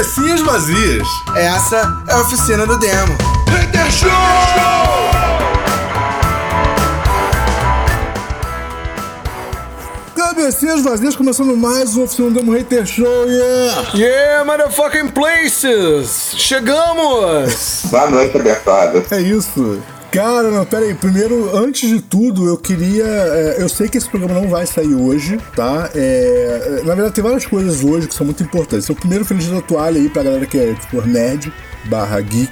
Cabecinhas vazias. Essa é a oficina do demo. Hater Show! Cabecinhas vazias, começando mais um Oficina do Demo Hater Show, yeah! Yeah, motherfucking places! Chegamos! Boa noite, abençoado. É isso. Cara, não, pera aí. Primeiro, antes de tudo, eu queria. é, eu sei que esse programa não vai sair hoje, tá? É, na verdade, tem várias coisas hoje que são muito importantes. Então, primeiro, feliz dia da toalha aí pra galera que é tipo nerd barra geek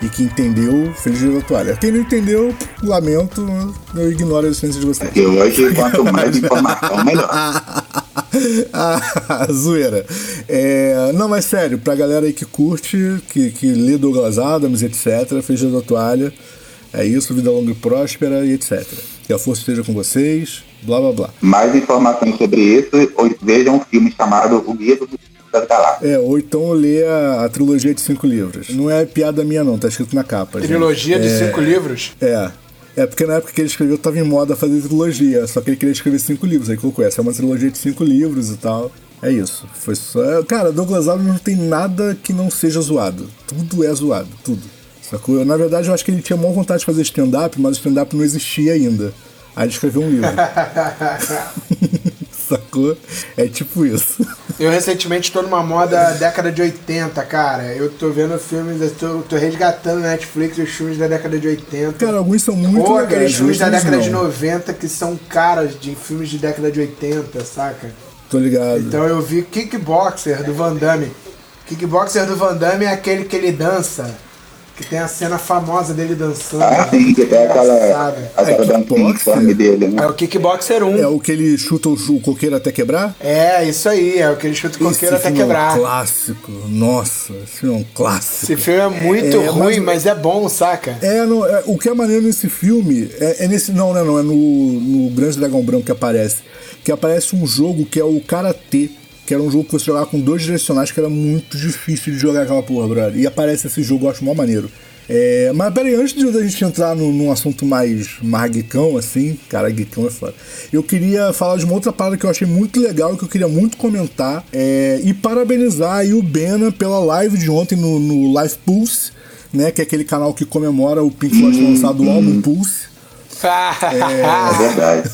e que entendeu, feliz dia da toalha. Quem não entendeu, lamento, eu ignoro a existência de vocês. E hoje, quanto mais informação, melhor. ah, zoeira. É, não, mas sério, pra galera aí que curte, que, que lê Douglas Adams, etc., feliz dia da toalha. É isso, vida longa e próspera e etc. Que a força esteja com vocês, blá blá blá. Mais informações sobre isso, ou vejam um filme chamado O Guia do das Galáxias. É, ou então lê a, a trilogia de cinco livros. Não é piada minha, não, tá escrito na capa. gente. Trilogia de cinco livros? É. É porque na época que ele escreveu tava em moda fazer trilogia, só que ele queria escrever cinco livros. Aí colocou essa é uma trilogia de cinco livros e tal. É isso. Foi só. Cara, Douglas Adams não tem nada que não seja zoado. Tudo é zoado, tudo. Sacou? Na verdade, eu acho que ele tinha maior vontade de fazer stand-up, mas o stand-up não existia ainda. Aí ele escreveu um livro. Sacou? É tipo isso. Eu recentemente tô numa moda década de 80, cara. Eu tô vendo filmes, tô resgatando na Netflix os filmes da década de 80. Cara, alguns são muito Ou legais. aqueles filmes da década de não. 90 que são caras de filmes de década de 80, saca? Tô ligado. Então eu vi Kickboxer do Van Damme. Kickboxer do Van Damme é aquele que ele dança. Que tem a cena famosa dele dançando. Ah, sim, que tem aquela, aquela É, kickboxer. informe dele, É né? o Kickboxer 1. É o que ele chuta o, o coqueiro até quebrar? É, isso aí, é o que ele chuta o coqueiro Esse até filme É quebrar. um clássico. Nossa, esse filme é um clássico. Esse filme é muito É, ruim, mas- mas é bom, saca? É, não, é, o que é maneiro nesse filme é, é nesse. Não, né, não, é no, no Grande Dragão Branco que aparece. Que aparece um jogo que é o Karatê. Que era um jogo que você jogava com dois direcionais que era muito difícil de jogar aquela porra, brother. E aparece esse jogo, eu acho mó maneiro. É, mas peraí, antes de a gente entrar no, num assunto mais, mais geekão, assim, cara, geekão é foda. Eu queria falar de uma outra parada que eu achei muito legal, que eu queria muito comentar. é, e parabenizar aí o Bena pela live de ontem no, no Live Pulse, né? Que é aquele canal que comemora o Pink Floyd lançado o álbum Pulse. É verdade.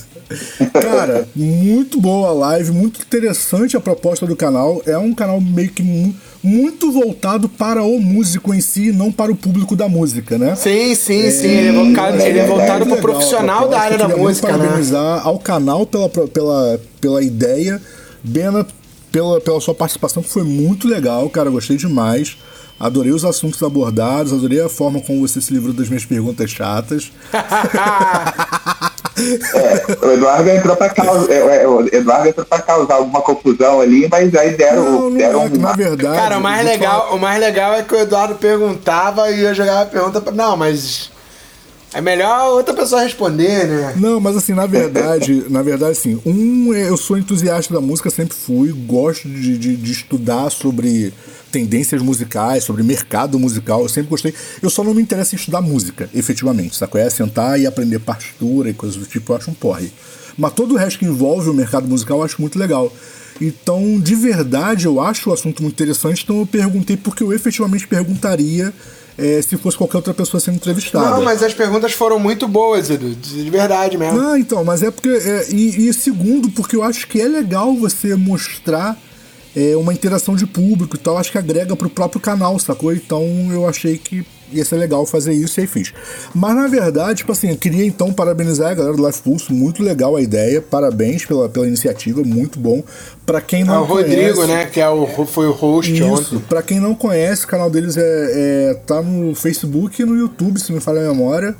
Cara, muito boa a live, muito interessante a proposta do canal. É um canal meio que mu- muito voltado para o músico em si, não para o público da música, né? Sim, sim, sim. Ele é, voltado, ele é voltado pro Legal, profissional da área da Queria muito música, né? parabenizar ao canal pela, pela, pela ideia. Bena, pela, pela sua participação, que foi muito legal, cara. Gostei demais. Adorei os assuntos abordados, adorei a forma como você se livrou das minhas perguntas chatas. É, o Eduardo entrou pra causar, é, é, o Eduardo entrou pra causar alguma confusão ali, mas aí deram, Não, não deram é na verdade. Cara, o mais, falar- legal, o mais legal é que o Eduardo perguntava e eu jogava a pergunta pra. Não, mas. É melhor outra pessoa responder, né? Não, mas assim, na verdade, na verdade, assim, um, é, eu sou entusiasta da música, sempre fui, gosto de, de, de estudar sobre tendências musicais, sobre mercado musical, eu sempre gostei. Eu só não me interesso em estudar música, efetivamente, saco? É sentar e aprender partitura e coisas do tipo, eu acho um porre. Mas todo o resto que envolve o mercado musical eu acho muito legal. Então, de verdade, eu acho o assunto muito interessante, então eu perguntei porque eu efetivamente perguntaria eh, se fosse qualquer outra pessoa sendo entrevistada. Não, mas as perguntas foram muito boas, Edu. De verdade mesmo. Ah, então, mas é porque. é, e, e segundo, porque eu acho que é legal você mostrar é, uma interação de público e tal. Acho que agrega pro próprio canal, sacou? Então eu achei que ia ser legal fazer isso e aí fiz. Mas na verdade, tipo assim, eu queria então parabenizar a galera do Life Pulse. Muito legal a ideia. Parabéns pela, pela iniciativa, muito bom. Pra quem É não o Rodrigo, conhece, né? Que é o, foi o host Isso, ontem. pra quem não conhece, o canal deles é, é- tá no Facebook e no YouTube, se não me falha a memória.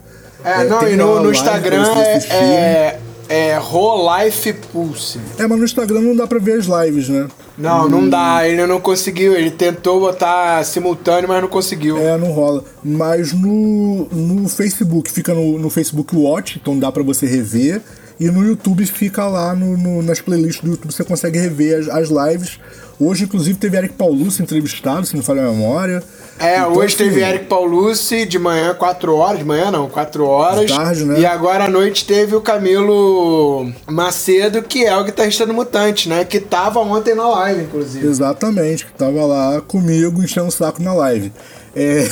É, não, tem e no, no live Instagram é. É, é Rolife Pulse. É, mas no Instagram não dá pra ver as lives, né? Não, não dá, ele não conseguiu. Ele tentou botar simultâneo, mas não conseguiu. É, não rola. Mas no, no Facebook, fica no, no Facebook Watch, então dá pra você rever. E no YouTube fica lá no, no- nas playlists do YouTube, você consegue rever as, as lives. Hoje, inclusive, teve Eric Paulucci entrevistado, se não falha a memória. É, Então, hoje teve assim, Eric Paulucci de manhã, 4 horas, de manhã não, 4 horas. De tarde, né? E agora à noite teve o Camilo Macedo, que é o guitarrista do Mutante, né? Que tava ontem na live, inclusive. Exatamente, que tava lá comigo enchendo o saco na live. É...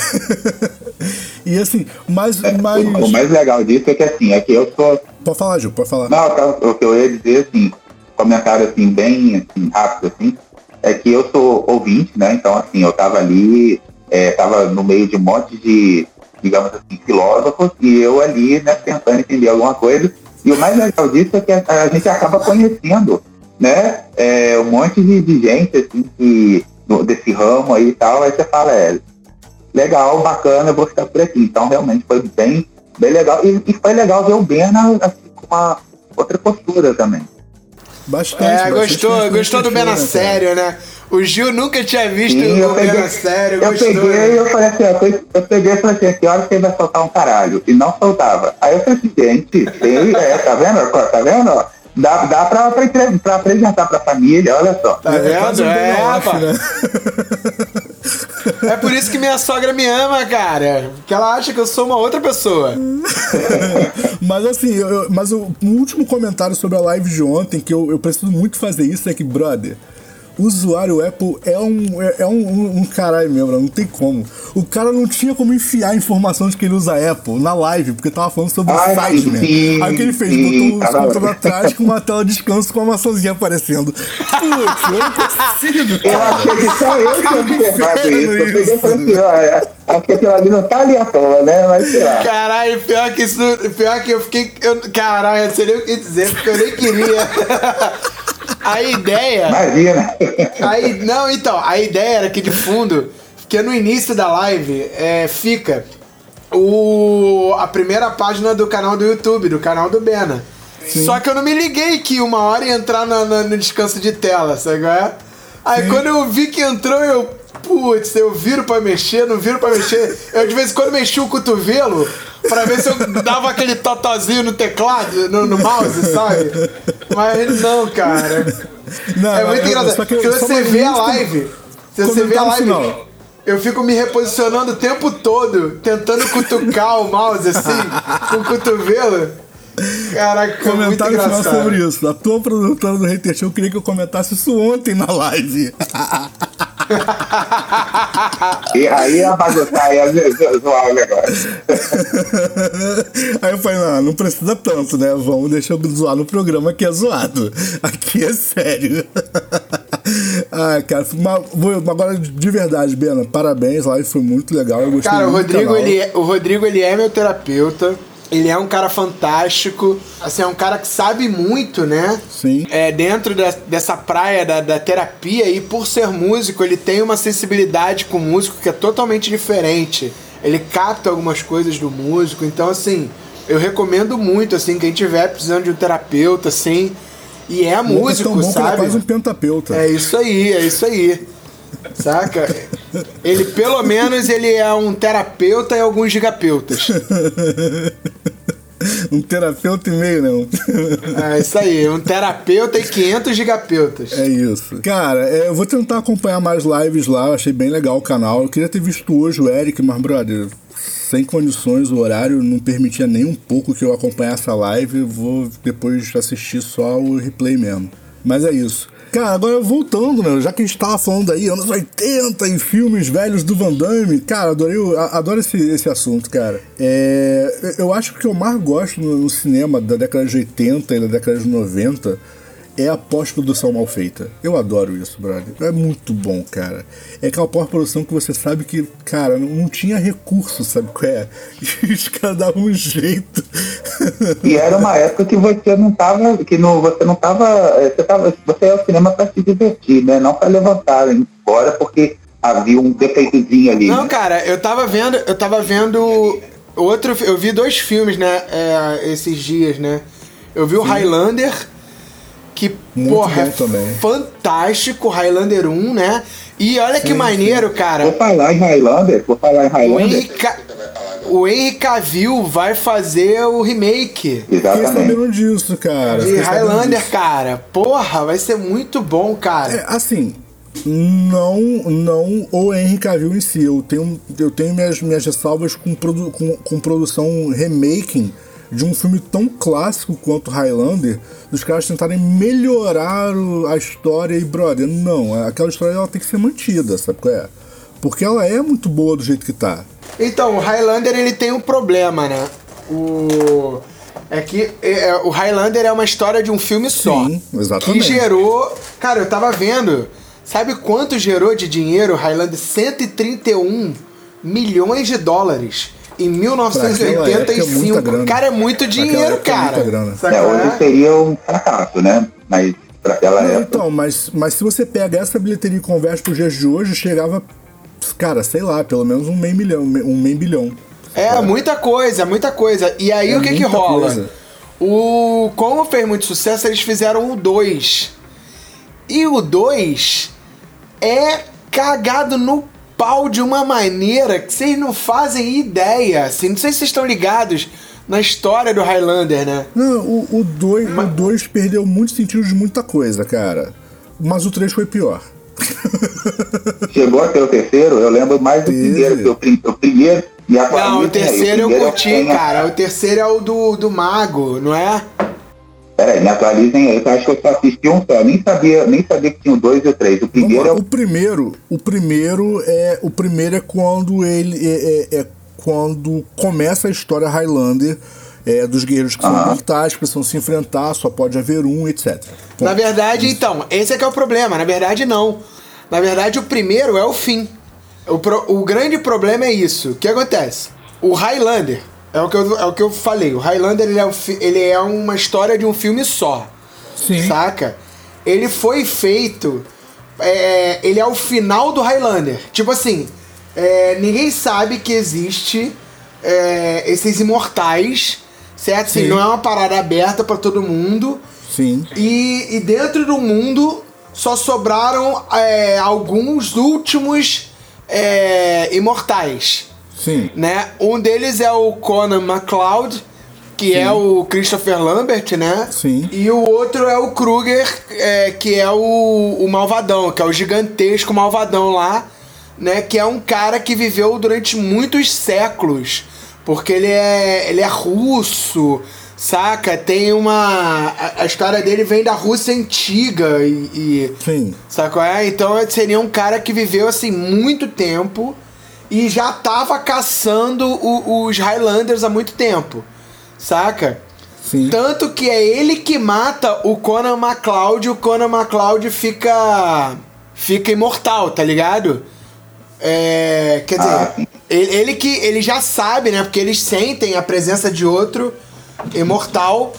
e assim, mas. mas... O, mais legal disso é que assim, é que eu sou. Pode falar, Gil, pode falar. Não, o que eu ia dizer, assim, comentário assim, bem assim, rápido, assim, é que eu sou ouvinte, né? Então, assim, eu tava ali, é, tava no meio de um monte de, digamos assim, filósofos, e eu ali, né, tentando entender alguma coisa. E o mais legal disso é que a, a gente acaba conhecendo, né? É, um monte de, de gente, assim, que, desse ramo aí e tal, aí você fala, é, legal, bacana, eu vou ficar por aqui. Então, realmente foi bem, bem legal. E, e foi legal ver o Bena assim, com uma outra postura também. Bastante. É, bastante gostou, gente gostou do né, cara? Sério, né? O Gil nunca tinha visto Sim, eu o Bena peguei, Sério, eu gostou. peguei né? e eu falei assim, ó, eu, eu peguei e falei assim, que hora que ele vai soltar um caralho? E não soltava. Aí eu falei assim, gente, tem, é, tá vendo? Tá vendo? Dá, dá pra, pra, pra apresentar pra família, olha só. Tá É, quase vendo? um É, off, né? É por isso que minha sogra me ama, cara. Porque ela acha que eu sou uma outra pessoa. Mas assim, eu- mas o um último comentário sobre a live de ontem, que eu, eu preciso muito fazer isso, é que, brother, usuário Apple é um, é, é um, um, um caralho mesmo, não tem como. O cara não tinha como enfiar a informação de que ele usa Apple na live, porque tava falando sobre o Ai, site, né? Aí o que ele fez? sim, Botou os controles atrás com uma tela de descanso com uma maçãzinha aparecendo. Putz, eu não consigo, Eu cara. achei que só eu tinha observado isso. Eu peguei e falei assim, é, acho que aquilo ali não tá ali à toa, né? Mas sei lá. Caralho, pior que isso. Pior que eu fiquei. Eu, caralho, eu sei nem o que dizer, porque eu nem queria. A ideia. Imagina. Aí, não, então, a ideia era que de fundo, que no início da live é, fica o, a primeira página do canal do YouTube, do canal do Bena. Só que eu não me liguei que uma hora ia entrar na- na- no descanso de tela, sabe é? Aí quando eu vi que entrou, eu. Putz, eu viro pra mexer, não viro pra mexer. Eu de vez em quando mexi o cotovelo pra ver se eu dava aquele totozinho no teclado, no, no mouse, sabe? Mas não, cara. Não, É muito engraçado. Porque só você vê a live. Se você vê a live. final. Eu fico me reposicionando o tempo todo, tentando cutucar o mouse assim, com o cotovelo. Caraca, muito Comentário final engraçado. sobre isso. A tua produtora do Hater Show queria que eu comentasse isso ontem na live. E aí ia bagunçar, ia zo- zoar o negócio. Aí eu falei, não, não precisa tanto, né? Vamos deixar eu zoar no programa que é zoado. Aqui é sério. ah, cara, mas vou- agora de verdade, Bena, parabéns, a live foi muito legal. Eu gostei Cara, o Rodrigo, canal. ele é, o Rodrigo, ele é meu terapeuta. Ele é um cara fantástico. Assim, é um cara que sabe muito, né? Sim. É, dentro da- dessa praia da, da terapia e por ser músico, ele tem uma sensibilidade com o músico que é totalmente diferente. Ele capta algumas coisas do músico. Então, assim, eu recomendo muito, assim, quem tiver precisando de um terapeuta, assim. E é músico, tão bom que ele é sabe? quase um pentapeuta. É isso aí, é isso aí. Saca? Ele, pelo menos, ele é um terapeuta e alguns gigapeutas. um terapeuta e meio, não. É isso aí, um terapeuta e 500 gigapeutas. É isso. Cara, é, eu vou tentar acompanhar mais lives lá, eu achei bem legal o canal. Eu queria ter visto hoje o Eric, mas, brother, sem condições, o horário não permitia nem um pouco que eu acompanhasse a live. Eu vou depois assistir só o replay mesmo. Mas é isso. Cara, agora voltando, né? Já que a gente tava falando aí, anos 80 e filmes velhos do Van Damme, cara, adorei, adoro esse, esse assunto, cara. É, eu acho que o que eu mais gosto no, no cinema da década de 80 e da década de 90 é a pós-produção mal feita. Eu adoro isso, brother. É muito bom, cara. É aquela pós-produção que você sabe que, cara, não, não tinha recurso, sabe qual é? E os caras davam um jeito. E era uma época que você não tava, que não, você não tava, eh, você tava, você ia ao cinema para se divertir, né? Não para levantar embora porque havia um defeitozinho ali. Não, né? cara, eu tava vendo, eu tava vendo outro, eu vi dois filmes, né, é, esses dias, né? Eu vi o Highlander, que, Muito porra, bom é também. fantástico, Highlander 1, né? E olha que maneiro, cara. Vou falar em Highlander, vou falar em O Highlander. Henry Ca... o Henry Cavill vai fazer o remake Fiquei Exatamente. sabendo disso, cara. de Fiquei Highlander, disso. cara. Porra, vai ser muito bom, cara. É, assim, não, não o Henry Cavill em si. Eu tenho, eu tenho minhas, minhas ressalvas com, produ, com, com produção remaking de um filme tão clássico quanto Highlander, dos caras tentarem melhorar a história e, brother, não, aquela história ela tem que ser mantida, sabe qual é? Porque ela é muito boa do jeito que tá. Então, o Highlander ele tem um problema, né? O é que é, o Highlander é uma história de um filme só. Sim, exatamente. Que gerou, cara, eu tava vendo. Sabe quanto gerou de dinheiro o Highlander? 131 milhões de dólares em Pra aquela época é 1985. Cara, é muito dinheiro, época é cara. muita grana. Sabe É, hoje é? seria um fracasso, né? Mas pra aquela Não, época. então, mas, mas se você pega essa bilheteria e converte pros dias de hoje, chegava, cara, sei lá, pelo menos um meio milhão, um meio bilhão. É, muita coisa, muita coisa. E aí É o que que rola? coisa. O como fez muito sucesso, eles fizeram o 2. E o 2 é cagado no pau de uma maneira que vocês não fazem ideia. Assim, não sei se vocês estão ligados na história do Highlander, né? Não, o 2 o dois perdeu muito sentido de muita coisa, cara. Mas o 3 foi pior. Chegou a ter o terceiro, eu lembro mais do Teve. primeiro, que o, prim- o primeiro me Não, atualizem o aí, terceiro eu é o curti, Penha. cara. O terceiro é o do, do Mago, não é? Peraí, me atualizem aí, que eu acho que eu só assisti um só, nem sabia, nem sabia que tinha o dois e o três. O primeiro é o primeiro, o primeiro é o primeiro é quando ele é, é- é quando começa a história Highlander é, dos guerreiros que são Aham. mortais, precisam se enfrentar, só pode haver um, etc. Na verdade, então, esse é que é o problema. Na verdade, não. Na verdade, o primeiro é o fim. O, pro- o grande problema é isso. O que acontece? O Highlander, é o que eu, é o que eu falei. O Highlander ele é, um ele é uma história de um filme só. Sim. Saca? Ele foi feito. é, ele é o final do Highlander. Tipo assim, é, ninguém sabe que existe é, esses imortais, certo? Assim, Sim. não é uma parada aberta pra todo mundo. Sim. E, e dentro do mundo só sobraram é, alguns últimos é, imortais, Sim. né? Um deles é o Conan MacLeod, que é o Christopher Lambert, né? Sim. E o outro é o Kruger, é, que é o, o malvadão, que é o gigantesco malvadão lá, né? Que é um cara que viveu durante muitos séculos, porque ele é, ele é russo, saca? Tem uma... A, a história dele vem da Rússia antiga e... e Sim. Qual é? Então seria um cara que viveu assim muito tempo e já tava caçando o- os Highlanders há muito tempo. Saca? Sim. Tanto que é ele que mata o Conan MacLeod e o Conan MacLeod fica. fica imortal, tá ligado? É. Quer dizer, Ah, ele, ele que. ele já sabe, né? Porque eles sentem a presença de outro imortal.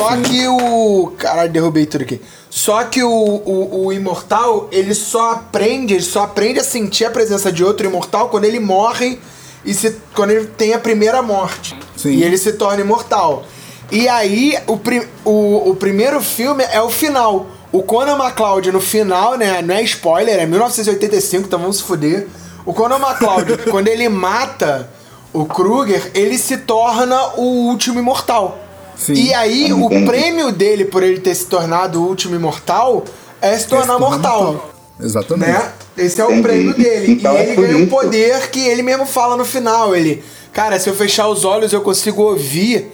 Só que o. Caralho, derrubei tudo aqui. Só que o, o, o imortal, ele só aprende, ele só aprende a sentir a presença de outro imortal quando ele morre e se, quando ele tem a primeira morte. Sim. E ele se torna imortal. E aí, o, pri, o, o primeiro filme é o final. O Conan MacLeod no final, né? Não é spoiler, é 1985, então vamos se fuder. O Conan MacLeod, quando ele mata o Kruger, ele se torna o último imortal. Sim. E aí, o prêmio dele por ele ter se tornado o último imortal é se tornar torna mortal. Exatamente. Né? Esse é o Entendi. prêmio dele. Então e é ele por ganha um poder que ele mesmo fala no final. Ele, cara, se eu fechar os olhos, eu consigo ouvir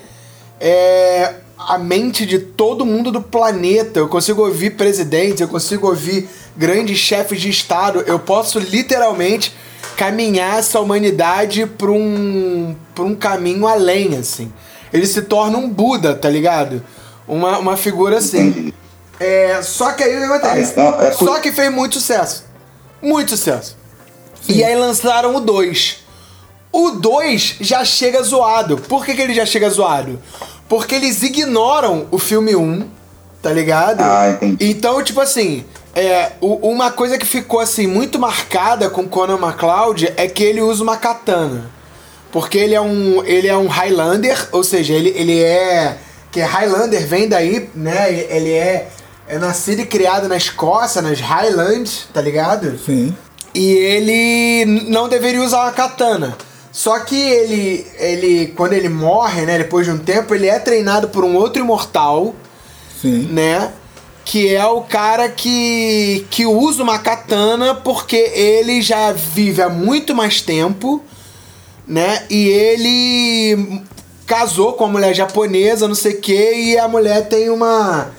é, a mente de todo mundo do planeta. Eu consigo ouvir presidentes, eu consigo ouvir grandes chefes de Estado. Eu posso literalmente caminhar essa humanidade para um, pra um caminho além, assim. Ele se torna um Buda, tá ligado? Uma, uma figura assim. Entendi. É, só que aí o que acontece? Ah, então é por- Só que fez muito sucesso. Muito sucesso. E aí lançaram o 2. O 2 já chega zoado. Por que, que ele já chega zoado? Porque eles ignoram o filme 1, um, tá ligado? Ah, entendi. Então, tipo assim, é, uma coisa que ficou assim muito marcada com Conan MacLeod é que ele usa uma katana. Porque ele é um, ele é um Highlander, ou seja, ele, ele é. Que Highlander vem daí, né? Ele é, é nascido e criado na Escócia, nas Highlands, tá ligado? Sim. E ele não deveria usar uma katana. Só que ele, ele, quando ele morre, né, depois de um tempo, ele é treinado por um outro imortal, Sim. né? Que é o cara que, que usa uma katana porque ele já vive há muito mais tempo, né? E ele casou com uma mulher japonesa, não sei o que, e a mulher tem uma.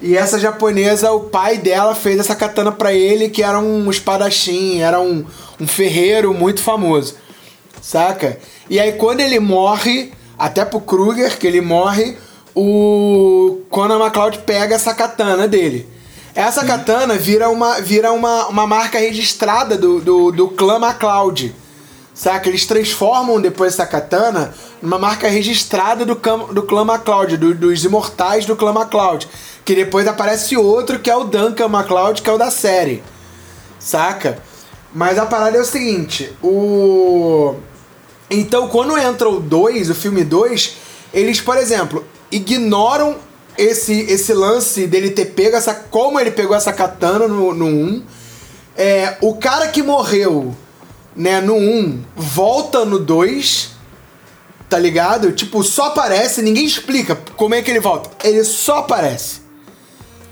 E essa japonesa, o pai dela fez essa katana pra ele, que era um espadachim, era um, um ferreiro muito famoso. Saca? E aí quando ele morre, até pro Kruger, que ele morre, o Conan McCloud pega essa katana dele. Essa katana vira uma, vira uma, uma marca registrada do, do, do clã MacLeod. Saca? Eles transformam depois essa katana numa marca registrada do, do clã MacLeod, do, dos imortais do clã MacLeod. Que depois aparece outro que é o Duncan MacLeod, que é o da série. Saca? Mas a parada é o seguinte: o. Então, quando entra o 2, o filme 2, eles, por exemplo, ignoram esse, esse lance dele ter pego essa. Como ele pegou essa katana no 1. Um. É, o cara que morreu né, no 1 um, volta no 2. Tá ligado? Tipo, só aparece, ninguém explica como é que ele volta. Ele só aparece.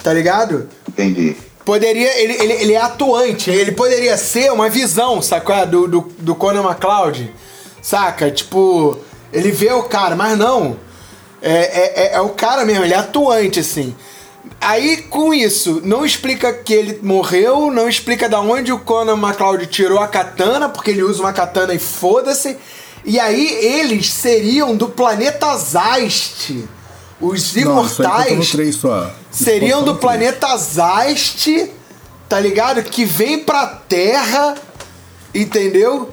Tá ligado? Entendi. Poderia. Ele, ele, ele é atuante, ele poderia ser uma visão, saca? Do, do, do Conan McCloud. Saca? Tipo, ele vê o cara, mas não. É, é, é, é, o cara mesmo, ele é atuante, assim. Aí, com isso, não explica que ele morreu, não explica da onde o Conan McCloud tirou a katana, porque ele usa uma katana e foda-se. E aí, eles seriam do planeta Zast. Os imortais não, só. seriam do planeta Zast, tá ligado? Que vem pra Terra, entendeu?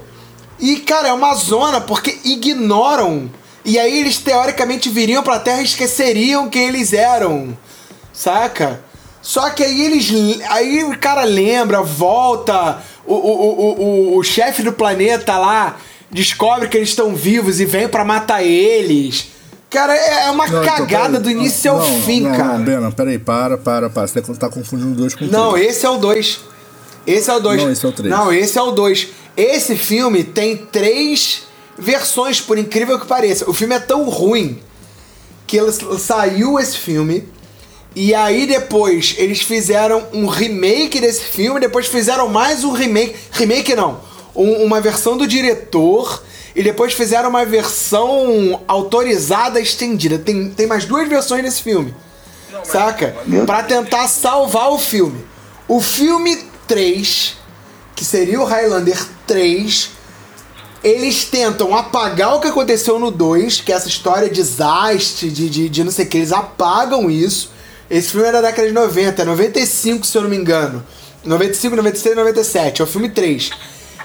E, cara, é uma zona porque ignoram. E aí eles teoricamente viriam pra Terra e esqueceriam quem eles eram. Saca? Só que aí eles. Aí o cara lembra, volta. O, o, o, o, o chefe do planeta lá descobre que eles estão vivos e vem para matar eles. Cara, é uma não, então, cagada do início ao fim, não, cara. Não, Bena, peraí, para, para, para. Você tá confundindo dois com Não, esse é o dois. Esse é o dois. Não, esse é o três. Não, esse é o dois. Esse filme tem três versões, por incrível que pareça. O filme é tão ruim que saiu esse filme. E aí depois eles fizeram um remake desse filme, depois fizeram mais um remake. Remake não. Um, uma versão do diretor. E depois fizeram uma versão autorizada estendida. Tem, tem mais duas versões desse filme. Saca? Pra tentar salvar o filme. O filme 3, que seria o Highlander 3, eles tentam apagar o que aconteceu no 2, que é essa história de desastre, de, de, de não sei o que, eles apagam isso. Esse filme é da década de 90, é 95 se eu não me engano. 95, 96, 97, é o filme 3.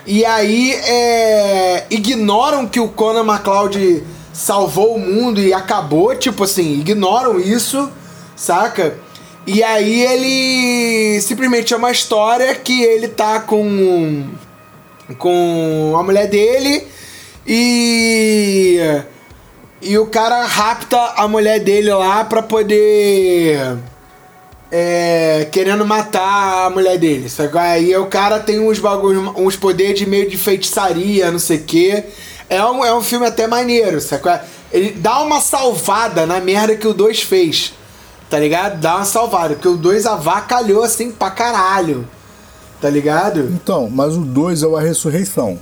E aí é, ignoram que o Conan McCloud salvou o mundo e acabou, tipo assim, ignoram isso, saca? E aí ele simplesmente é uma história que ele tá com com a mulher dele e e o cara rapta a mulher dele lá pra poder é, querendo matar a mulher dele. Aí o cara tem uns bagulhos, uns poderes de meio de feitiçaria, não sei o quê. É um, é um filme até maneiro, sabe? Ele dá uma salvada na merda que o 2 fez. Tá ligado? Dá uma salvada, porque o 2 avacalhou assim pra caralho. Tá ligado? Então, mas o 2 é A Ressurreição.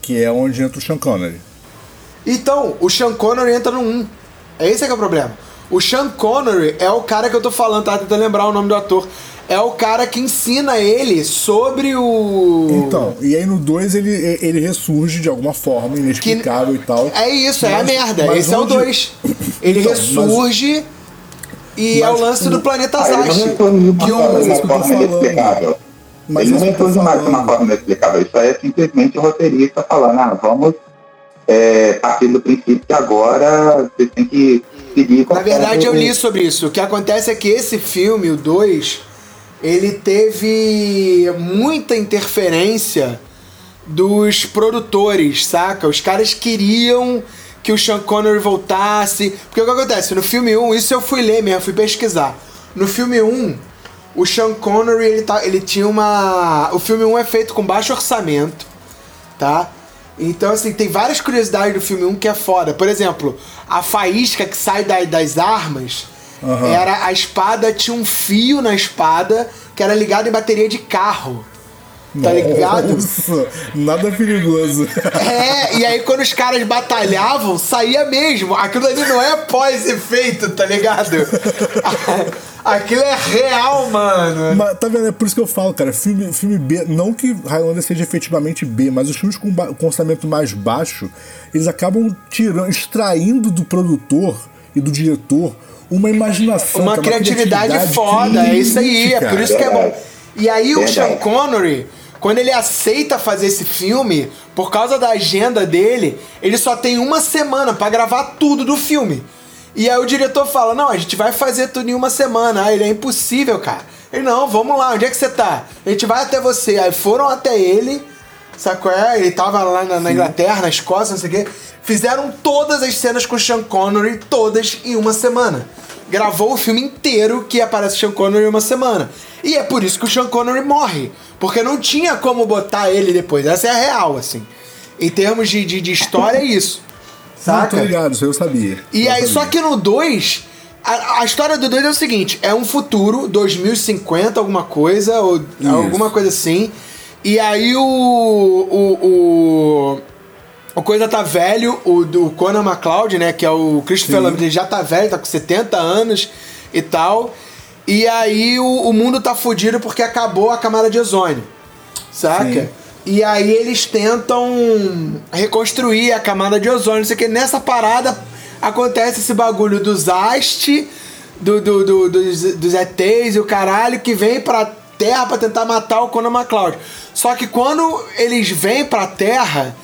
Que é onde entra o Sean Connery. Então, o Sean Connery entra no 1. Um. É esse que é o problema. O Sean Connery é o cara que eu tô falando, tá tentando lembrar o nome do ator. É o cara que ensina ele sobre o. Então, e aí no 2 ele, ele ressurge de alguma forma, inexplicável que... e tal. É isso, mas, é a merda. Esse onde... é o 2. Ele então, ressurge mas... e mas, é o lance do planeta Zash. Que um... Mas ele não mais de uma forma inexplicável. Isso aí é simplesmente o roteirista falando, ah, vamos é, partir do princípio que agora você tem que seguir Na verdade, eu li sobre isso. O que acontece é que esse filme, o 2, ele teve muita interferência dos produtores, saca? Os caras queriam que o Sean Connery voltasse. Porque o que acontece? No filme 1, isso eu fui ler mesmo, fui pesquisar. No filme 1, o Sean Connery, ele, tá, ele tinha uma. O filme 1 é feito com baixo orçamento, tá? Então, assim, tem várias curiosidades do filme 1 que é foda. Por exemplo, a faísca que sai da- das armas Aham. era a espada, tinha um fio na espada que era ligado em bateria de carro. Tá ligado? Nossa, nada perigoso. É, e aí quando os caras batalhavam, saía mesmo. Aquilo ali não é pós-efeito, tá ligado? Aquilo é real, mano. Mas, tá vendo? É por isso que eu falo, cara. Filme, filme B, não que Highlander seja efetivamente B, mas os filmes com, com orçamento mais baixo, eles acabam tirando, extraindo do produtor e do diretor uma imaginação. Uma cara, criatividade, foda, é isso aí, é por isso que é bom. E aí o. Sean Connery, quando ele aceita fazer esse filme, por causa da agenda dele, ele só tem uma semana pra gravar tudo do filme. E aí o diretor fala: Não, a gente vai fazer tudo em uma semana. Aí ele é impossível, cara. Ele, não, vamos lá, onde é que você tá? A gente vai até você. Aí foram até ele, sacou? É? Ele tava lá na, na Inglaterra, na Escócia, não sei o quê. Fizeram todas as cenas com o Sean Connery, todas em uma semana. Gravou o filme inteiro que aparece Sean Connery em uma semana. E é por isso que o Sean Connery morre. Porque não tinha como botar ele depois. Essa é a real, assim. Em termos de, de, de história, é isso. Não, Saca? ligado, isso eu sabia. E Eu aí, sabia. só que no 2, a, a história do 2 é o seguinte: é um futuro, 2050, alguma coisa, ou alguma coisa assim. E aí o. O. O, o coisa tá velho, o do Conan McCloud, né? Que é o Christopher Sim. Lambert, ele já tá velho, tá com 70 anos e tal. E aí o, o mundo tá fudido porque acabou a camada de ozônio. Saca? Sim. E aí eles tentam reconstruir a camada de ozônio, não sei que. Nessa parada acontece esse bagulho dos Ast, do, do, do- dos, dos ETs e o caralho, que vem pra Terra pra tentar matar o Conan McCloud. Só que quando eles vêm pra Terra,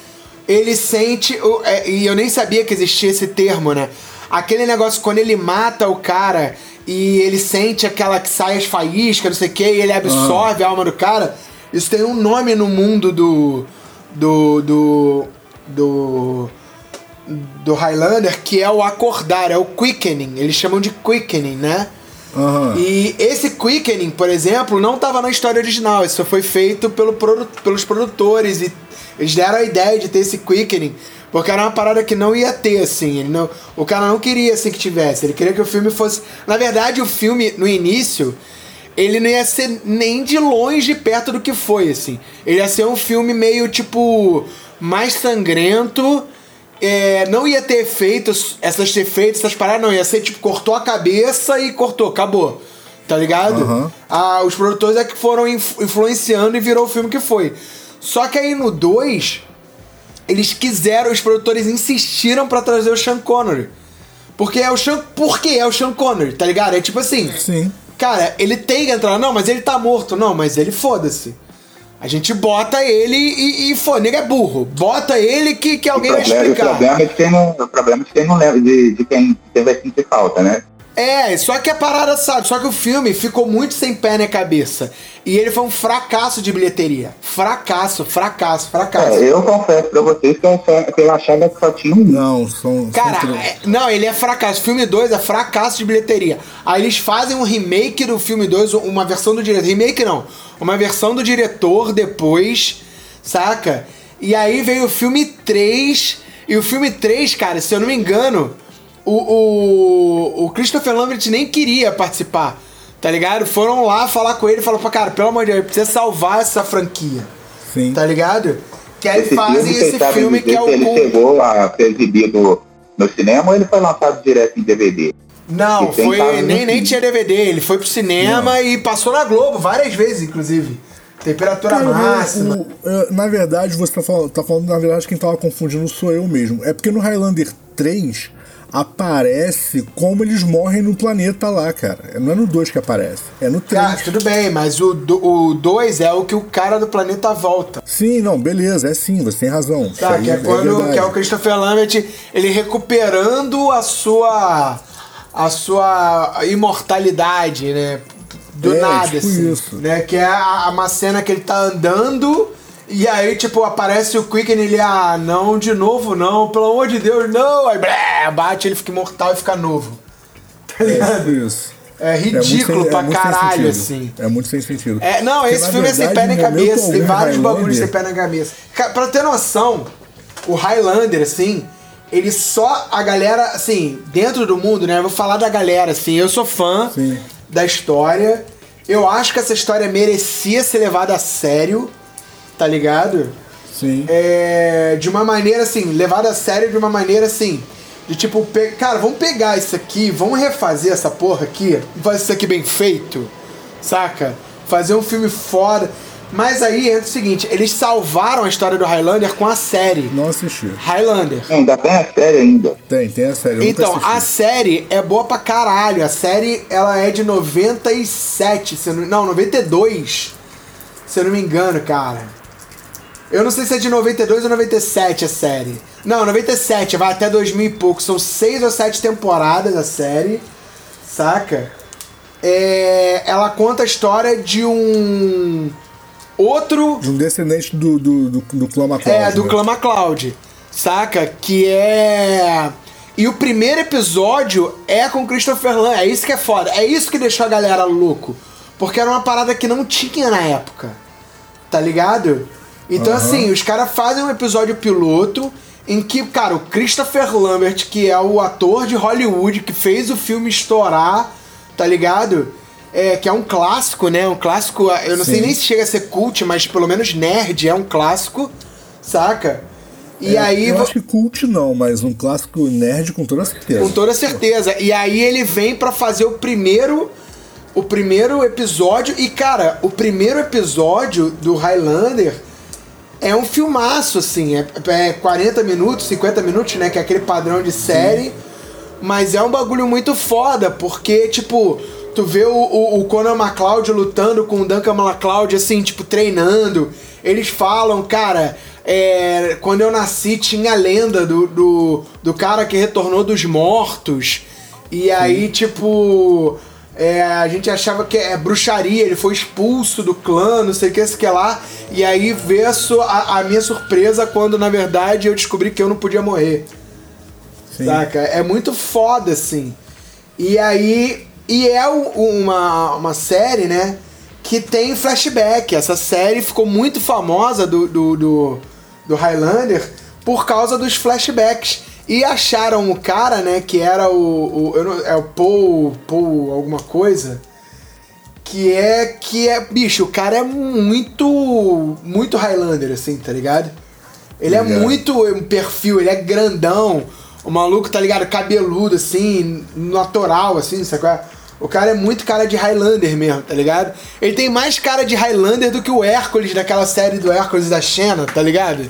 ele sente. o- é, e eu nem sabia que existia esse termo, né? Aquele negócio quando ele mata o cara e ele sente aquela que sai as faíscas, não sei o que, e ele absorve a alma do cara. Isso tem um nome no mundo do. do. do. do. do Highlander que é o acordar, é o quickening. Eles chamam de quickening, né? Aham. E esse quickening, por exemplo, não estava na história original. Isso foi feito pelo produ- pelos produtores e eles deram a ideia de ter esse quickening. Porque era uma parada que não ia ter, assim. Ele não, o cara não queria assim que tivesse. Ele queria que o filme fosse. Na verdade, o filme, no início, ele não ia ser nem de longe perto do que foi, assim. Ele ia ser um filme meio tipo. mais sangrento. É, não ia ter efeitos, essas efeitos, essas paradas, não. Ia ser tipo, cortou a cabeça e cortou, acabou. Tá ligado? Aham. Ah, os produtores é que foram influ- influenciando e virou o filme que foi. Só que aí no 2, eles quiseram, os produtores insistiram pra trazer o Sean Connery. Porque é o Sean. Por que é o Sean Connery, tá ligado? É tipo assim. Sim. Cara, ele tem que entrar. Não, mas ele tá morto. Não, mas ele foda-se. A gente bota ele e, e foda. Nega é burro. Bota ele que, que alguém o, vai problema, o explicar. problema é de quem não, o problema é de quem não lembra, de, de quem, quem vai sentir falta, né? É, só que a parada, sabe? Só que o filme ficou muito sem pé na cabeça. E ele foi um fracasso de bilheteria. Fracasso, fracasso, fracasso. É, eu confesso pra vocês que eu, que eu achava que só tinha um. Não, são. Cara, são é- não, ele é fracasso. Filme 2 é fracasso de bilheteria. Aí eles fazem um remake do filme 2, uma versão do diretor. Remake não. Uma versão do diretor depois, saca? E aí veio o filme 3. E o filme 3, cara, se eu não me engano, o, o, o Christopher Lambert nem queria participar. Tá ligado? Foram lá falar com ele e falaram, cara, pelo amor de Deus, precisa salvar essa franquia. Sim. Tá ligado? Que aí Esse fazem filme, esse filme que é se ele o. chegou a ser exibido no cinema ou ele foi lançado direto em DVD? Não, E foi nem, nem tinha DVD, ele foi pro cinema e passou na Globo várias vezes, inclusive. Temperatura Cara, máxima. o- é, na verdade, você tá falando, tá falando, na verdade, quem tava confundindo sou eu mesmo. É porque no Highlander 3 aparece como eles morrem no planeta lá, cara. Não é no 2 que aparece, é no 3. Cara, tudo bem, mas o 2 é o que o cara do planeta volta. Sim, não, beleza, é sim, você tem razão. Tá, aí que é quando verdade. que é o Christopher Lambert, ele recuperando a sua a sua imortalidade, né? Do É, nada, tipo assim. isso. Né? Que é a- uma cena que ele tá andando e aí, tipo, aparece o Quicken e ele, ah, não, de novo não, pelo amor de Deus, não. Aí, blé, bate, ele fica imortal e fica novo. Tá É ligado? tipo isso. É ridículo muito sem- pra sem caralho, assim. É muito sem sentido. É, não, Porque, esse filme é sem pé verdade, nem cabeça. Tem vários Highlander- bagulhos sem pé na cabeça. Ca- Pra ter noção, o Highlander, assim, ele só a galera, assim, dentro do mundo, né? Eu vou falar da galera, assim, eu sou fã Sim. da história. Eu acho que essa história merecia ser levada a sério, tá ligado? Sim. É, de uma maneira assim, levada a sério de uma maneira assim. De tipo, pe- cara, vamos pegar isso aqui, vamos refazer essa porra aqui, vamos fazer isso aqui bem feito, saca? Fazer um filme foda. Mas aí entra o seguinte: eles salvaram a história do Highlander com a série Não assisti. Highlander. Ainda tem a série ainda. Tem, tem a série. Então, a série é boa pra caralho. A série, ela é de 97, se eu não, não, 92, se eu não me engano, cara. Eu não sei se é de 92 ou 97 a série. Não, 97, vai até 2000 e pouco. São seis ou sete temporadas a série, saca? É, ela conta a história de um outro De um descendente do, do, do, do clã MacLeod, é, do né? Clã MacLeod. Saca? Que é. E o primeiro episódio é com Christopher Lambert. É isso que é foda. É isso que deixou a galera louco. Porque era uma parada que não tinha na época. Tá ligado? Então, Aham. assim, os caras fazem um episódio piloto em que, cara, o Christopher Lambert, que é o ator de Hollywood que fez o filme estourar, tá ligado? É, que é um clássico, né? Um clássico, eu não sei Sim. nem se chega a ser cult, mas pelo menos nerd é um clássico, saca? E É, aí, Eu acho que cult não, mas um clássico nerd com toda certeza. com toda certeza. E aí ele vem pra fazer o primeiro o primeiro episódio e cara, o primeiro episódio do Highlander é um filmaço assim, é, é 40 minutos, 50 minutos, né, que é aquele padrão de série. Mas é um bagulho muito foda, porque tipo, tu vê o, o, o Conan McLeod lutando com o Duncan McLeod assim, tipo, treinando. Eles falam, cara, é, quando eu nasci tinha a lenda do, do, do cara que retornou dos mortos. E aí, tipo, é, a gente achava que é bruxaria, ele foi expulso do clã, não sei o que, sei que lá. E aí vê a, a, minha surpresa quando, na verdade, eu descobri que eu não podia morrer. Sim. Saca? É muito foda, assim. E aí. E é uma, uma série, né? Que tem flashback. Essa série ficou muito famosa do, do, do, do Highlander por causa dos flashbacks. E acharam o cara, né? Que era o. o não- é o Paul. Paul alguma coisa. Que é. Que é. Bicho, o cara é muito. Muito Highlander, assim, tá ligado? Ele é Ligado. muito um perfil, ele é grandão. O maluco, tá ligado? Cabeludo, assim, natural, assim, sabe qual é? O cara é muito cara de Highlander mesmo, tá ligado? Ele tem mais cara de Highlander do que o Hércules daquela série do Hércules da Xena, tá ligado?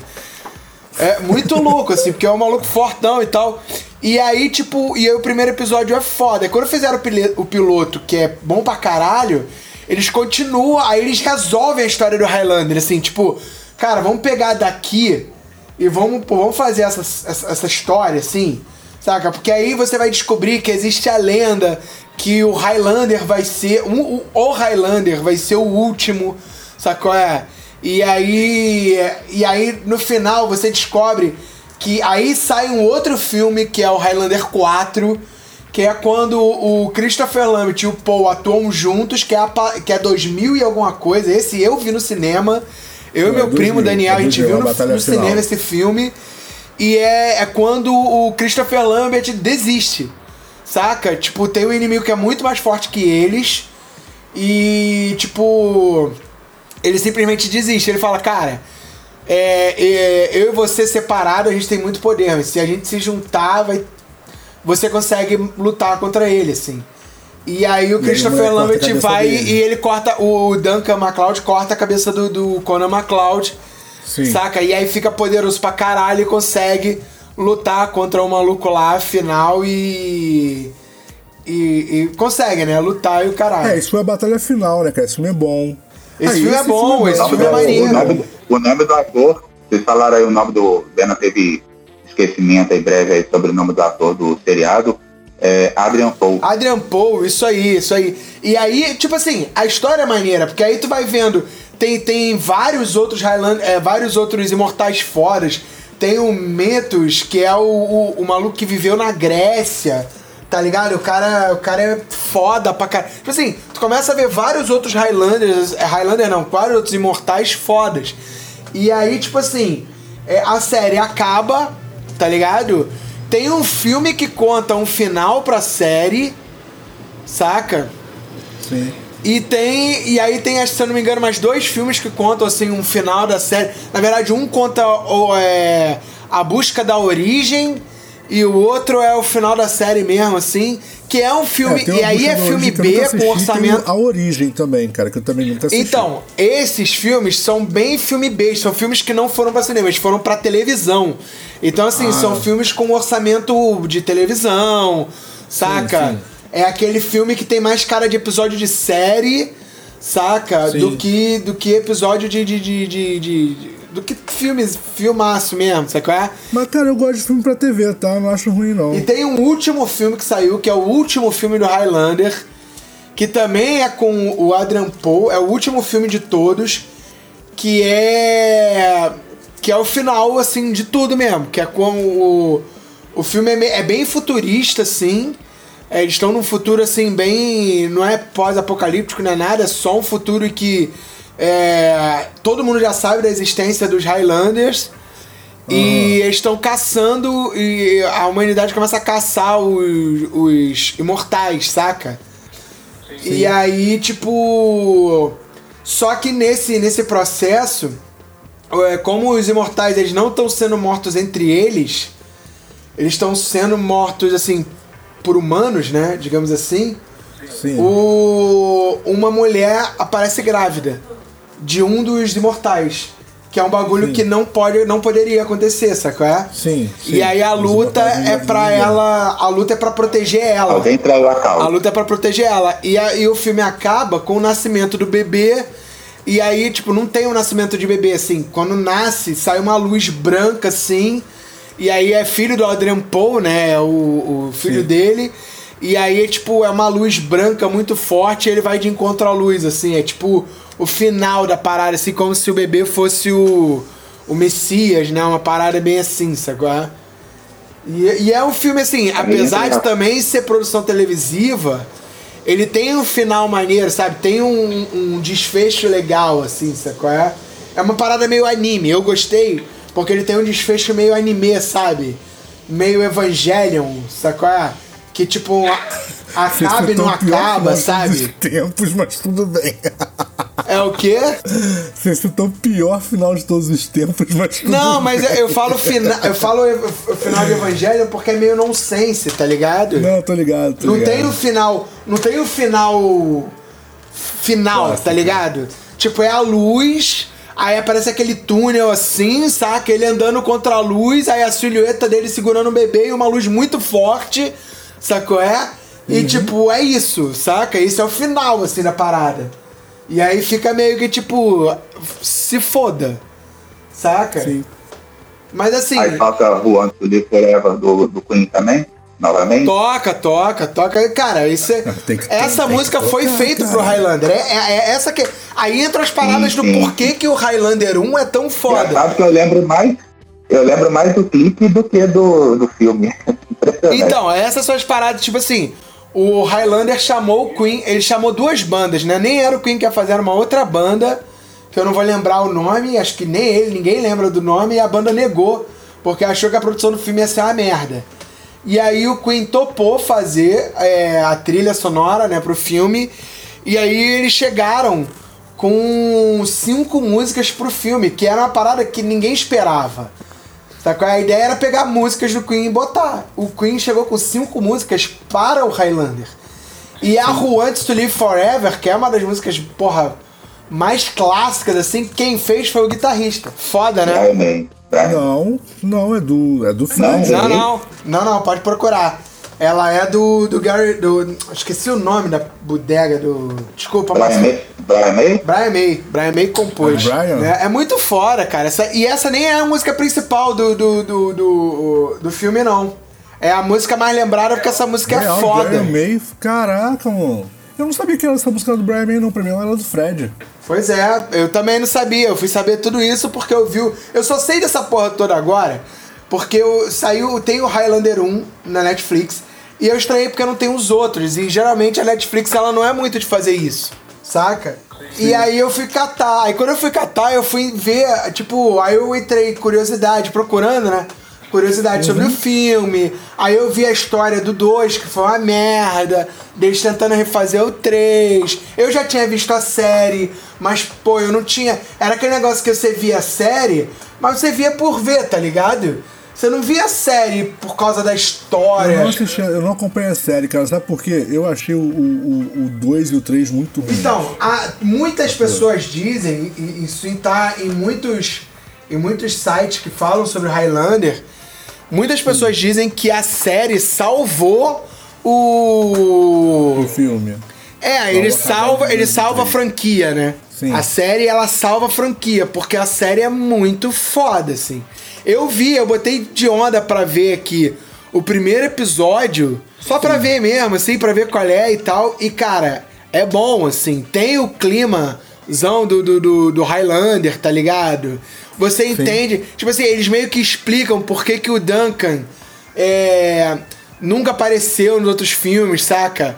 É muito louco, assim, porque é um maluco fortão e tal. E aí, tipo, e aí o primeiro episódio é foda. E quando fizeram o, piloto, que é bom pra caralho, eles continuam, aí eles resolvem a história do Highlander, assim, tipo, cara, vamos pegar daqui e vamos, pô, vamos fazer essa, essa, essa história, assim, saca? Porque aí você vai descobrir que existe a lenda que o Highlander vai ser. Um, o, o Highlander vai ser o último, sacou? É. E aí. E aí, no final, você descobre que aí sai um outro filme que é o Highlander 4. Que é quando o Christopher Lambert e o Paul atuam juntos, que é, a que é 2000 e alguma coisa. Esse eu vi no cinema. Eu e É, meu 2000, primo Daniel, a é gente 2000, viu a no, no cinema esse filme. E é, é quando o Christopher Lambert desiste. Saca? Tipo, tem um inimigo que é muito mais forte que eles. E, tipo. Ele simplesmente desiste. Ele fala, cara. é, é, eu e você separado, a gente tem muito poder. Mas se a gente se juntar, vai, você consegue lutar contra ele, assim. E aí o Christopher Lambert vai dele. e ele corta. O Duncan MacLeod corta a cabeça do, do Conan MacLeod. Sim. Saca? E aí fica poderoso pra caralho e consegue lutar contra o maluco lá, afinal, e. E, e consegue, né? Lutar e o caralho. É, isso foi a batalha final, né, cara? Esse filme é bom. Esse filme é bom, esse filme é nome, maneiro. o, nome, do ator, vocês falaram aí o nome do. Bena teve esquecimento aí breve aí sobre o nome do ator do seriado. É Adrian Paul. Adrian Paul, isso aí, isso aí. E aí, tipo assim, a história é maneira, porque aí tu vai vendo, tem, tem vários outros Highland, é, vários outros imortais fodas. Tem o Metos, que é o, o, o maluco que viveu na Grécia, tá ligado? O cara, o cara é foda pra caralho. Tipo assim, tu começa a ver vários outros Highlanders, é, Highlander não, vários outros imortais fodas. E aí, tipo assim, é, a série acaba, tá ligado? Tem um filme que conta um final pra série, saca? Sim. E tem. E aí tem, se eu não me engano, mais dois filmes que contam assim um final da série. Na verdade, um conta o, é, a busca da origem e o outro é o final da série mesmo, assim. Que é um filme. tem e aí é filme B com assisti, tem orçamento. A origem também, cara, que eu também nunca assisti. Então, esses filmes são bem filme B, são filmes que não foram pra cinema, eles foram pra televisão. Então, assim, Ah. são filmes com orçamento de televisão, saca? Sim, sim. É aquele filme que tem mais cara de episódio de série, saca? Sim. Do que, do que episódio de, de- de- de- do que filmes, filmaço mesmo, saca? É? Mas, cara, eu gosto de filme pra TV, tá? Eu não acho ruim, não. E tem um último filme que saiu, que é o último filme do Highlander, que também é com o Adrian Poe, é o último filme de todos, que é que é o final assim de tudo mesmo, que é com o o filme é, é bem futurista assim. É, eles estão num futuro assim bem, não é pós-apocalíptico, não é nada, é só um futuro que é, todo mundo já sabe da existência dos Highlanders. E eles estão caçando e a humanidade começa a caçar os, os imortais, saca? E aí, tipo. Só que nesse, nesse processo, é, como os imortais eles não estão sendo mortos entre eles, eles estão sendo mortos assim por humanos, né? Digamos assim. Sim. O, uma mulher aparece grávida de um dos imortais. Que é um bagulho Sim. que não, pode, não poderia acontecer, sacou? É? Sim, sim. E aí a luta é pra ela. A luta é pra proteger ela. Alguém traiu a A luta é pra proteger ela. E, a- e o filme acaba com o nascimento do bebê. E aí, tipo, não tem o nascimento de bebê, assim. Quando nasce, sai uma luz branca, assim. E aí é filho do Adrian Poe, né? É O, o filho Sim. dele. E aí, tipo, é uma luz branca muito forte e ele vai de encontro à luz, assim. É tipo o final da parada, assim, como se o bebê fosse o, o Messias, né? Uma parada bem assim, sacou? E, e é um filme assim, apesar de também ser produção televisiva, ele tem um final maneiro, sabe? Tem um, um desfecho legal, assim, sacou? É? é uma parada meio anime. Eu gostei porque ele tem um desfecho meio anime, sabe? Meio Evangelion, sacou? É? Que tipo, acaba e não acaba, sabe? os tempos, mas tudo bem. É o quê? Você citou o pior final de todos os tempos, mas tudo Não, bem. mas eu eu falo final, eu falo o final de Evangelho porque é meio nonsense, tá ligado? Não, tô ligado, tô Não ligado. tem o final. Não tem o final. Final, Clássico. tá ligado? Tipo, é a luz. Aí aparece aquele túnel assim, saca? Ele andando contra a luz, aí a silhueta dele segurando o bebê e uma luz muito forte, sacou? É? E tipo, é isso, saca? Isso é o final, assim, da parada. E aí fica meio que tipo, se foda, saca? Sim. Mas assim. Aí toca Juan to Live Forever do, do Queen também, novamente. Toca, toca, toca. Cara, isso é- Tem que- essa tem música foi tocar, feita pro Highlander. É, é- é essa que. Aí entra as paradas Sim, do sim. porquê que o Highlander 1 é tão foda. Engraçado que eu lembro mais. Eu lembro mais do clipe do que do, do filme. Então, essas são as paradas, tipo assim. O Highlander chamou o Queen, ele chamou duas bandas, né? Nem era o Queen que ia fazer, era uma outra banda, que eu não vou lembrar o nome, acho que nem ele, ninguém lembra do nome, e a banda negou, porque achou que a produção do filme ia ser uma merda. E aí o Queen topou fazer é, a trilha sonora, né, pro filme, e aí eles chegaram com cinco músicas pro filme, que era uma parada que ninguém esperava. Sacou? A ideia era pegar músicas do Queen e botar. O Queen chegou com cinco músicas para o Highlander. E a Who Wants to Live Forever, que é uma das músicas, porra, mais clássicas, assim, quem fez foi o guitarrista. Foda, né? Não, não, é do, é do Fred. Não, não, não, não, pode procurar. Ela é do, do Gary. Do, esqueci o nome da bodega do. Desculpa, Brian mas. May. Brian May? Brian May. Brian May compôs. É Brian? É, é muito fora, cara. Essa, e essa nem é a música principal do, do, do, do, do filme, não. É a música mais lembrada porque essa música é Real, foda. Brian May, caraca, mano. Eu não sabia que era essa música do Brian May, não. Pra mim, ela era do Fred. Pois é, eu também não sabia. Eu fui saber tudo isso porque eu vi. o- Eu só sei dessa porra toda agora porque eu, saiu. Tem o Highlander 1 na Netflix. E eu estranhei porque não tem os outros. E geralmente a Netflix ela não é muito de fazer isso. saca? E aí eu fui catar. Aí quando eu fui catar, eu fui ver, tipo, aí eu entrei curiosidade, procurando, né? Curiosidade sobre o filme. Aí eu vi a história do 2, que foi uma merda. Deles tentando refazer o 3. Eu já tinha visto a série, mas, pô, eu não tinha. Era aquele negócio que você via a série, mas você via por ver, tá ligado? Você não via a série por causa da história. Eu não, assisti, eu não acompanhei a série, cara. Sabe por quê? Eu achei o 2 e o 3 muito ruins. Então, há- muitas pessoas dizem, e isso está em muitos, em muitos sites que falam sobre Highlander, muitas pessoas dizem que a série salvou o. O filme. É, ele Salva- salva, ele salva a franquia, né? Sim. A série ela salva a franquia, porque a série é muito foda, assim. Eu vi, eu botei de onda pra ver aqui o primeiro episódio, só pra ver mesmo, assim, pra ver qual é e tal. E, cara, é bom, assim. Tem o climazão do, do, do, Highlander, tá ligado? Você entende. Tipo assim, eles meio que explicam por que, que o Duncan é, nunca apareceu nos outros filmes, saca?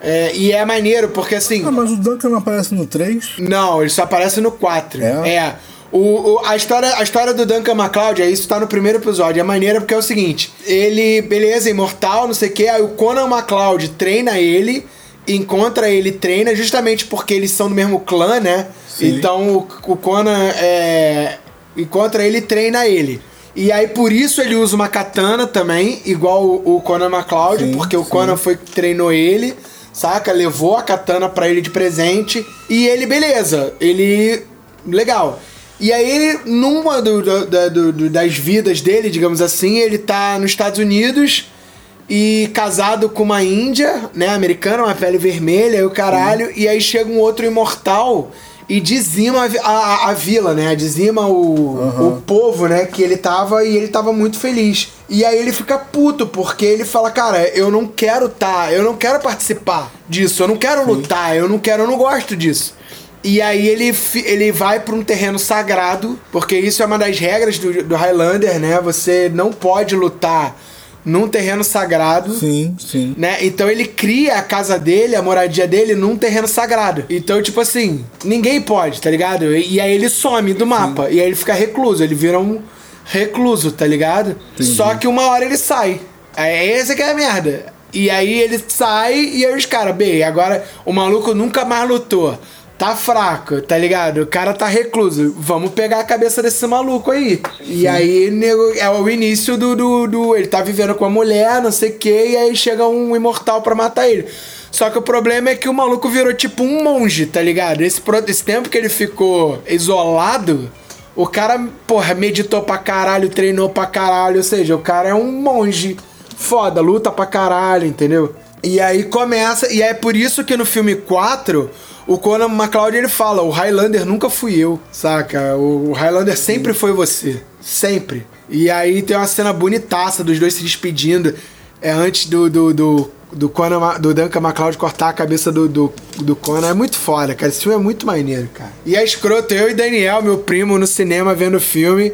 É, e é maneiro, porque assim. Ah, mas o Duncan não aparece no 3? Não, ele só aparece no 4. É? É. O, o- a, história, a história do Duncan MacLeod, é isso tá no primeiro episódio. É maneira porque é o seguinte: ele, beleza, imortal, não sei o que, aí o Conan MacLeod treina ele, encontra ele, treina, justamente porque eles são do mesmo clã, né? Sim. Então o, o Conan é, encontra ele e treina ele. E aí por isso ele usa uma katana também, igual o, o Conan MacLeod, Sim, porque o sim. Conan foi que treinou ele, saca? Levou a katana pra ele de presente. E ele, beleza, ele. Legal. E aí ele, numa do- do- do- das vidas dele, digamos assim, ele tá nos Estados Unidos e casado com uma índia, né, americana, uma pele vermelha e o caralho. E aí chega um outro imortal e dizima a, a- a vila, né? Dizima o, o povo, né? Que ele tava e ele tava muito feliz. E aí ele fica puto, porque ele fala, cara, eu não quero tá, eu não quero participar disso, eu não quero lutar, eu não quero, eu não gosto disso. E aí ele, ele vai pra um terreno sagrado, porque isso é uma das regras do, do Highlander, né? Você não pode lutar num terreno sagrado Sim, sim. né? Então ele cria a casa dele, a moradia dele num terreno sagrado. Então, tipo assim, ninguém pode, tá ligado? E, e aí ele some do mapa. E aí ele fica recluso, ele vira um recluso, tá ligado? Entendi. Só que uma hora ele sai. É essa que é a merda. E aí ele sai e aí os caras, bem, agora o maluco nunca mais lutou. Tá fraco, tá ligado? O cara tá recluso. Vamos pegar a cabeça desse maluco aí. E aí, nego, é o início do, do, do- Ele tá vivendo com a mulher, não sei o que, e aí chega um imortal pra matar ele. Só que o problema é que o maluco virou tipo um monge, tá ligado? Esse, esse tempo que ele ficou isolado, o cara, porra, meditou pra caralho, treinou pra caralho. Ou seja, o cara é um monge foda, luta pra caralho, entendeu? E aí começa, e é por isso que no filme 4, o Conan McLeod ele fala: o Highlander nunca fui eu, saca? O Highlander sempre foi você. Sempre. E aí tem uma cena bonitaça dos dois se despedindo. É antes do, do, do, do, Conan, do Duncan MacLeod cortar a cabeça do, do, do Conan. É muito foda, cara. Esse filme é muito maneiro, cara. E é escroto, eu e Daniel, meu primo, no cinema vendo o filme.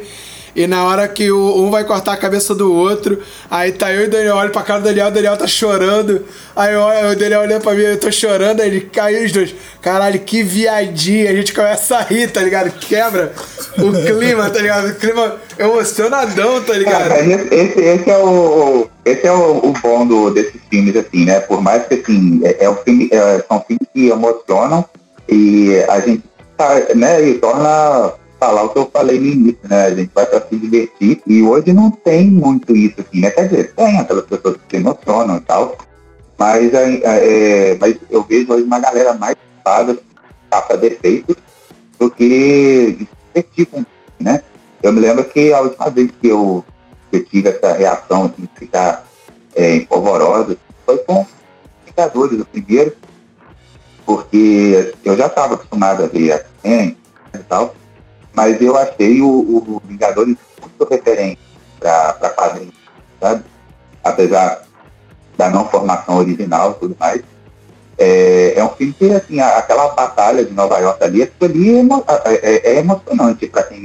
E na hora que o, um vai cortar a cabeça do outro, aí tá eu e o Daniel, olho pra cara do Daniel, o Daniel tá chorando. Aí eu o Daniel olhando pra mim, eu tô chorando, aí ele cai os dois. Caralho, que viadinha. A gente começa a rir, tá ligado? Quebra o clima, tá ligado? O clima emocionadão, tá ligado? Esse, esse é o esse é o, o bom do, desses filmes assim, né? Por mais que assim é, é um filme, é, são filmes que emocionam e a gente tá, né? E torna falar o que eu falei no início, né? A gente vai para se divertir e hoje não tem muito isso assim, né? Quer dizer, tem aquelas pessoas que se emocionam e tal, mas, é, é, mas eu vejo hoje uma galera mais preocupada capa defeitos do que divertir com né? Eu me lembro que a última vez que eu, que eu tive essa reação assim, de ficar é, empolvorosa foi com Vingadores, o primeiro, porque eu já estava acostumado a ver X-Men e tal, mas eu achei o, o Vingadores muito referente para quadrinhos, sabe? Apesar da não formação original e tudo mais. É, é um filme que, assim, aquela batalha de Nova York ali, ali é, é- é- é emocionante para quem,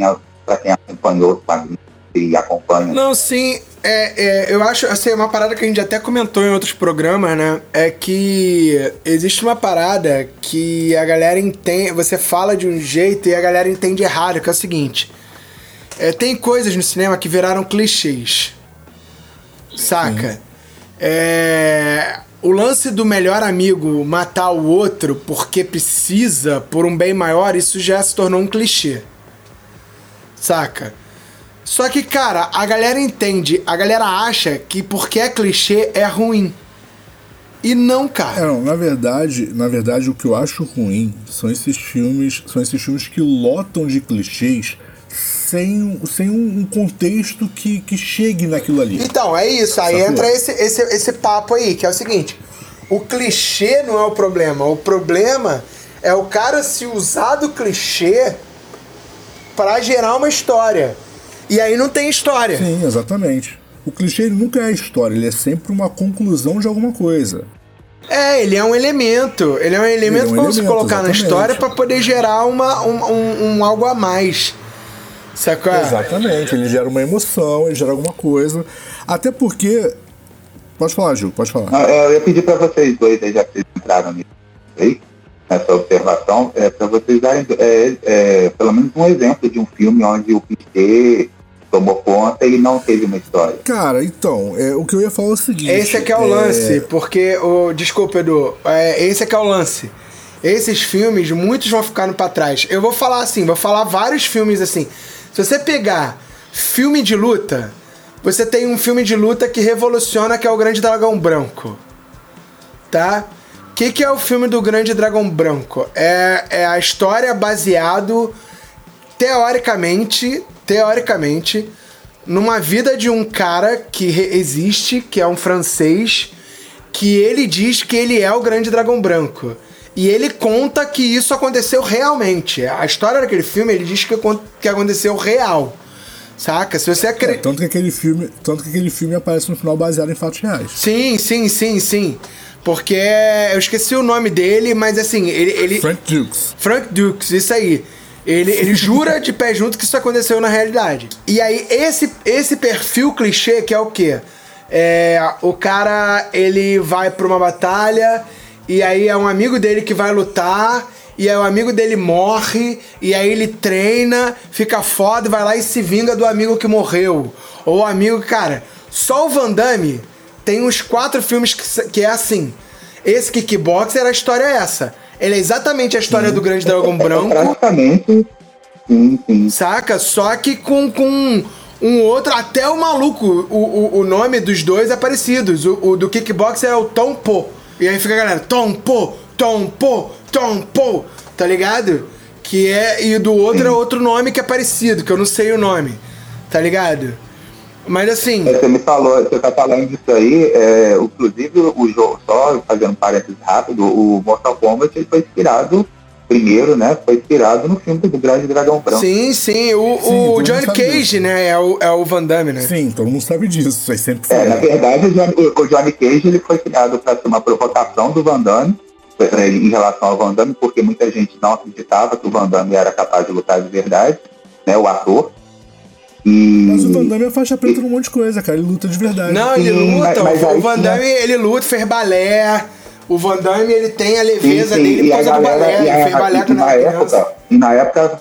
quem acompanhou os quadrinhos. E acompanha. Não, sim. É, é, eu acho, assim, uma parada que a gente até comentou em outros programas, né? É que existe uma parada que a galera entende. Você fala de um jeito e a galera entende errado, que é o seguinte. É, tem coisas no cinema que viraram clichês. Saca? É, o lance do melhor amigo matar o outro porque precisa por um bem maior, isso já se tornou um clichê. Saca? Só que, cara, a galera entende, a galera acha que porque é clichê é ruim. E não, cara. É, não, na verdade, na verdade o que eu acho ruim são esses filmes, são esses filmes que lotam de clichês sem, sem um contexto que, que chegue naquilo ali. Então, é isso. Aí Sacou? entra esse, esse, esse papo aí, que é o seguinte: o clichê não é o problema. O problema é o cara se usar do clichê pra gerar uma história. E aí não tem história. Sim, exatamente. O clichê nunca é a história, ele é sempre uma conclusão de alguma coisa. É, ele é um elemento. Ele é um elemento um pra você elemento, colocar na exatamente. história pra poder gerar uma, um, um, um algo a mais. Sacou? Exatamente, ele gera uma emoção, ele gera alguma coisa. Até porque. Pode falar, Gil, pode falar. É, eu ia pedir para vocês dois, aí, já que vocês entraram nisso aí, nessa observação, é, para vocês darem é, é, pelo menos um exemplo de um filme onde o clichê tomou conta e não teve uma história. Cara, então, é, o que eu ia falar é o seguinte. Esse aqui é o lance, porque o desculpa Edu, é, esse aqui é o lance. Esses filmes, muitos vão ficando pra trás. Eu vou falar assim, vou falar vários filmes assim. Se você pegar filme de luta, você tem um filme de luta que revoluciona que é o Grande Dragão Branco. Tá? O que, que é o filme do Grande Dragão Branco? É, é a história baseado teoricamente, teoricamente, numa vida de um cara que existe, que é um francês, que ele diz que ele é o Grande Dragão Branco. E ele conta que isso aconteceu realmente. A história daquele filme, ele diz que, que aconteceu real. Saca? Se você É, acredita. tanto, que aquele filme, tanto que aquele filme aparece no final baseado em fatos reais. Sim, sim, sim, sim. Porque eu esqueci o nome dele, mas assim, ele. ele... Frank Dukes. Frank Dukes, isso aí. Ele, ele jura de pé junto que isso aconteceu na realidade. E aí, esse, esse perfil clichê que é o quê? É, o cara, ele vai pra uma batalha e aí é um amigo dele que vai lutar e aí o amigo dele morre e aí ele treina, fica foda, vai lá e se vinga do amigo que morreu. Ou o amigo, cara, só o Van Damme tem uns quatro filmes que, que é assim. Esse Kickboxer, a história é essa. Ele é exatamente a história do Grande Dragão Branco, praticamente, sim, sim. saca? Só que com, com um outro, até o maluco, o, o, o nome dos dois é parecido. O, o do Kickboxer é o Tom Po. E aí fica a galera, Tom Po, Tom Po, Tom Po, tá ligado? Que é. E do outro é outro nome que é parecido, que eu não sei o nome, tá ligado? Mas assim. É, Você me falou, você tá falando disso aí, é, inclusive o jogo, só fazendo parênteses rápido, o Mortal Kombat ele foi inspirado, primeiro, né? Foi inspirado no filme do Grande Dragão Branco. Sim, sim. O, Sim, o Johnny Cage, disso. né? É o, é o Van Damme, né? Sim, todo mundo sabe disso. Isso aí sempre foi. É, na verdade, o Johnny, o- Johnny Cage ele foi criado para ser uma provocação do Van Damme eh, em relação ao Van Damme, porque muita gente não acreditava que o Van Damme era capaz de lutar de verdade, né? O ator. E Mas o Van Damme é faixa preta num monte de coisa, cara. Ele luta de verdade. Não, ele Sim, luta. mas- mas o Van Damme, ele luta, fez balé. O Van Damme, ele tem a leveza Sim, sim, dele e por causa do balé. Ele a- fez balé quando na criança. época, e na época,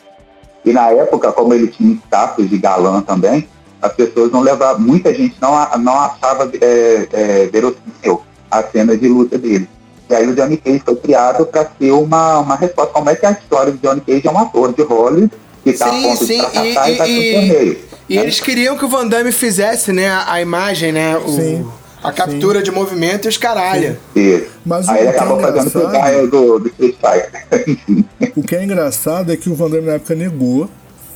e na época, como ele tinha status de galã também, as pessoas não levavam, muita gente não, a- não achava é, é, verossímil a cena de luta dele. E aí o Johnny Cage foi criado para ser uma, uma resposta. Como é que a história do Johnny Cage é um ator de Hollywood que a Sim, ponto sim, de fracassar e, tá e- e- pro torneio. E né? eles queriam que o Van Damme fizesse, né, a, a imagem, né? O, Sim, a captura de movimento e os caralho. Mas o aí ele que é acabou fazendo o Gaio do, do Street Fighter. Enfim. O que é engraçado é que o Van Damme na época negou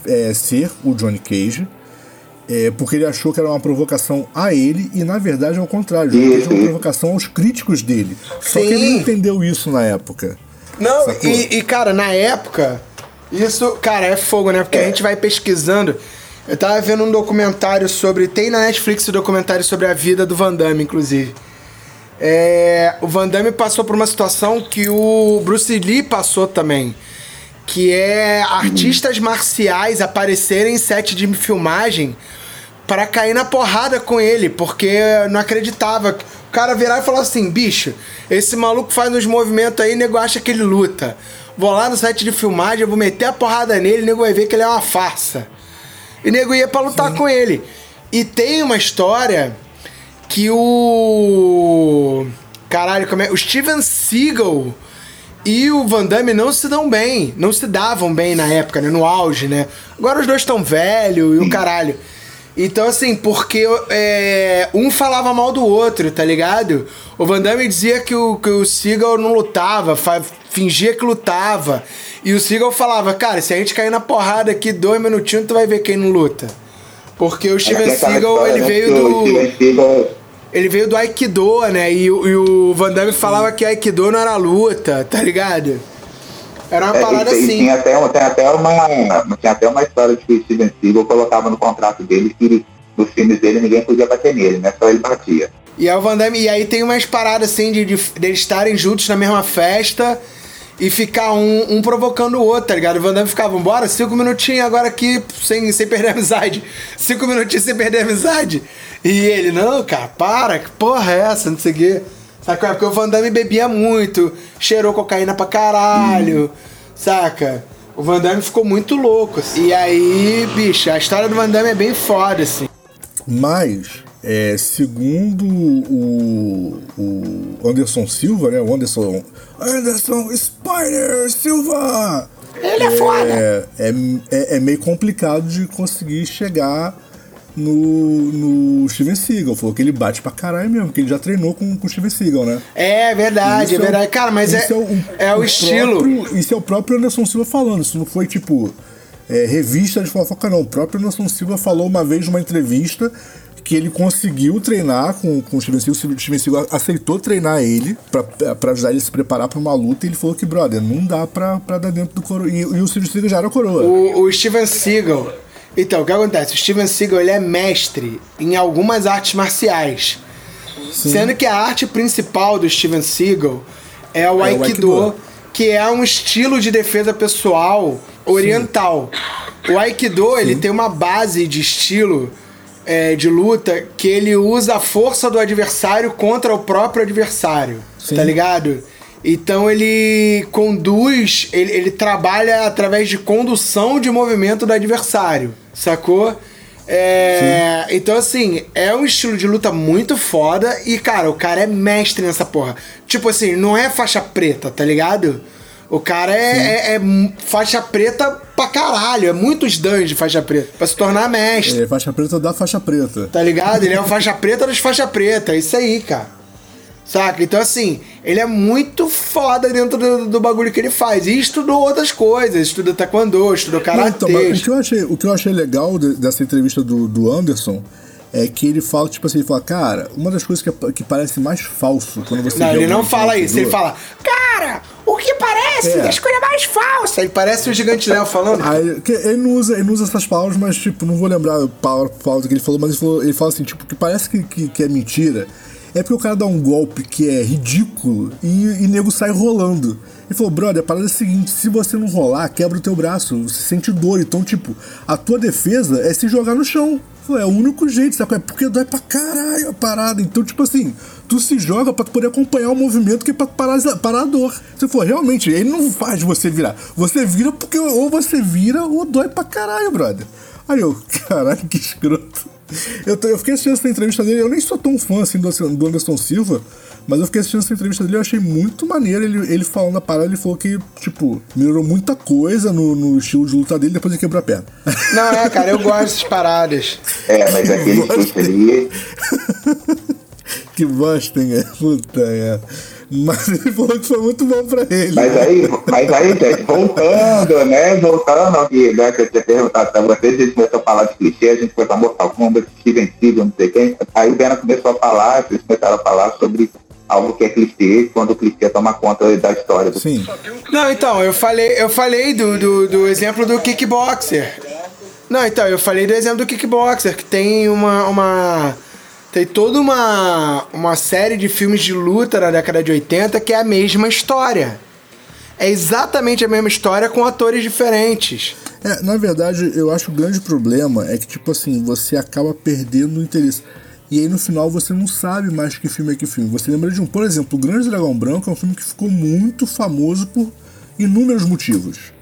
é, ser o Johnny Cage. é, porque ele achou que era uma provocação a ele e na verdade é o contrário. O Johnny Cage é uma provocação aos críticos dele. Só que ele Sim. não entendeu isso na época. Não, e, e, cara, na época, isso, cara, é fogo, né? Porque a gente vai pesquisando. Eu tava vendo um documentário sobre. Tem na Netflix um documentário sobre a vida do Van Damme, inclusive. É, o Van Damme passou por uma situação que o Bruce Lee passou também. Que é artistas marciais aparecerem em set de filmagem pra cair na porrada com ele, porque não acreditava. O cara virar e falar assim: bicho, esse maluco faz uns movimentos aí, nego acha que ele luta. Vou lá no site de filmagem, eu vou meter a porrada nele, o nego vai ver que ele é uma farsa. E o nego ia pra lutar Sim. com ele. E tem uma história que o. Caralho, como é? O Steven Seagal e o Van Damme não se dão bem. Não se davam bem na época, né? No auge, né? Agora os dois estão velhos e o caralho. Então, assim, porque é, um falava mal do outro, tá ligado? O Van Damme dizia que o, que o Seagal não lutava, fingia que lutava. E o Seagal falava, cara, se a gente cair na porrada aqui dois minutinhos, tu vai ver quem não luta. Porque o Steven Seagal, ele né? veio do. Ele veio do Aikido, né? E, e o Van Damme falava que Aikido não era luta, tá ligado? Era uma é, parada e, assim. Tinha até, tem até uma, tinha até uma história de que o Steven Seagal colocava no contrato dele que nos filmes dele ninguém podia bater nele, né? Só ele batia. E o Van Damme, e aí tem umas paradas assim de, de, de eles estarem juntos na mesma festa e ficar um, um provocando o outro, tá ligado? O Van Damme ficava, bora, cinco minutinhos agora aqui sem, sem perder a amizade. Cinco minutinhos sem perder a amizade. E ele, não, cara, para, que porra é essa? Não sei o quê. Saca? Porque o Van Damme bebia muito, cheirou cocaína pra caralho, saca? O Van Damme ficou muito louco. Assim. E aí, bicho, a história do Van Damme é bem foda, assim. Mas, é, segundo o, o Anderson Silva, né? O Anderson. Anderson Spider Silva! Ele é, é foda! É, é, é meio complicado de conseguir chegar no, no Steven Seagal. Falou que ele bate pra caralho mesmo, que ele já treinou com, com o Steven Seagal, né? É verdade, é, é verdade. Cara, mas é, é, o, é o, o estilo. Próprio, isso é o próprio Anderson Silva falando. Isso não foi tipo. É, revista de fofoca, não. O próprio Anderson Silva falou uma vez numa entrevista que ele conseguiu treinar com, com o Steven Seagal. O Steven Seagal aceitou treinar ele para ajudar ele a se preparar para uma luta. E ele falou que, brother, não dá pra, pra dar dentro do coroa. E, e o Steven Seagal já era coroa. O, o Steven Seagal. Então, o que acontece? O Steven Seagal ele é mestre em algumas artes marciais. Sim. Sendo que a arte principal do Steven Seagal é o, é Aikido, o Aikido, que é um estilo de defesa pessoal oriental. Sim. O Aikido, Sim. ele tem uma base de estilo é, de luta que ele usa a força do adversário contra o próprio adversário. Tá ligado? Então ele conduz, ele, ele trabalha através de condução de movimento do adversário, sacou? É, então, assim, é um estilo de luta muito foda e, cara, o cara é mestre nessa porra. Tipo assim, não é faixa preta, tá ligado? O cara é, é, é, faixa preta pra caralho. É muitos danos de faixa preta. Pra se tornar mestre. É faixa preta da faixa preta. Tá ligado? Ele é uma faixa preta dos faixa preta. É isso aí, cara. Saca? Então, assim, ele é muito foda dentro do, do bagulho que ele faz. E estudou outras coisas. Estuda taekwondo, estudou karatê. Então, o, que eu achei, o que eu achei legal de, dessa entrevista do, do Anderson é que ele fala, tipo assim, ele fala, cara, uma das coisas que, que parece mais falso quando você. Não, ele não fala isso, ele fala, cara, o que parece é. as coisas mais falsas. Ele parece o Gigante Léo falando. Aí, ele, não usa, ele não usa essas palavras, mas, tipo, não vou lembrar a palavra, palavra que ele falou, mas ele, falou, ele fala assim, tipo, que parece que, que, que é mentira. É porque o cara dá um golpe que é ridículo e, e nego sai rolando. Ele falou, brother, a parada é a seguinte: se você não rolar, quebra o teu braço, você sente dor. Então, tipo, a tua defesa é se jogar no chão. Falei, é o único jeito, sabe? É porque dói pra caralho a parada. Então, tipo assim, tu se joga pra poder acompanhar o movimento que é pra parar, parar a dor. Se for realmente, ele não faz você virar. Você vira porque ou você vira ou dói pra caralho, brother. Aí eu, caralho, que escroto. Eu, eu fiquei assistindo essa entrevista dele, eu nem sou tão fã assim do, do Anderson Silva, mas eu fiquei assistindo essa entrevista dele e achei muito maneiro ele, ele falando a parada. Ele falou que, tipo, melhorou muita coisa no, no estilo de luta dele depois ele quebrou a perna. Não, é, cara, eu gosto dessas paradas. É, mas aquele chute ali. que bosta, hein? Puta, é. Mas ele falou que foi muito bom pra ele. Mas aí, mas aí gente, voltando, né? Voltando aqui, né? Que eu tinha perguntado pra vocês, a gente começou a falar de clichê, a gente foi pra Mortal Kombat, Steven Seagal, não sei quem. Aí o Bena começou a falar, vocês começaram a falar sobre algo que é clichê quando o clichê toma conta da história. Do... Sim. Não, então, eu falei, eu falei do, do, do, exemplo do kickboxer. Não, então, eu falei do exemplo do kickboxer, que tem uma. uma tem toda uma, uma série de filmes de luta na década de 80 que é a mesma história. É exatamente a mesma história com atores diferentes. É, na verdade, eu acho que o grande problema é que, tipo assim, você acaba perdendo o interesse. E aí no final você não sabe mais que filme é que filme. Você lembra de um, por exemplo, O Grande Dragão Branco é um filme que ficou muito famoso por inúmeros motivos.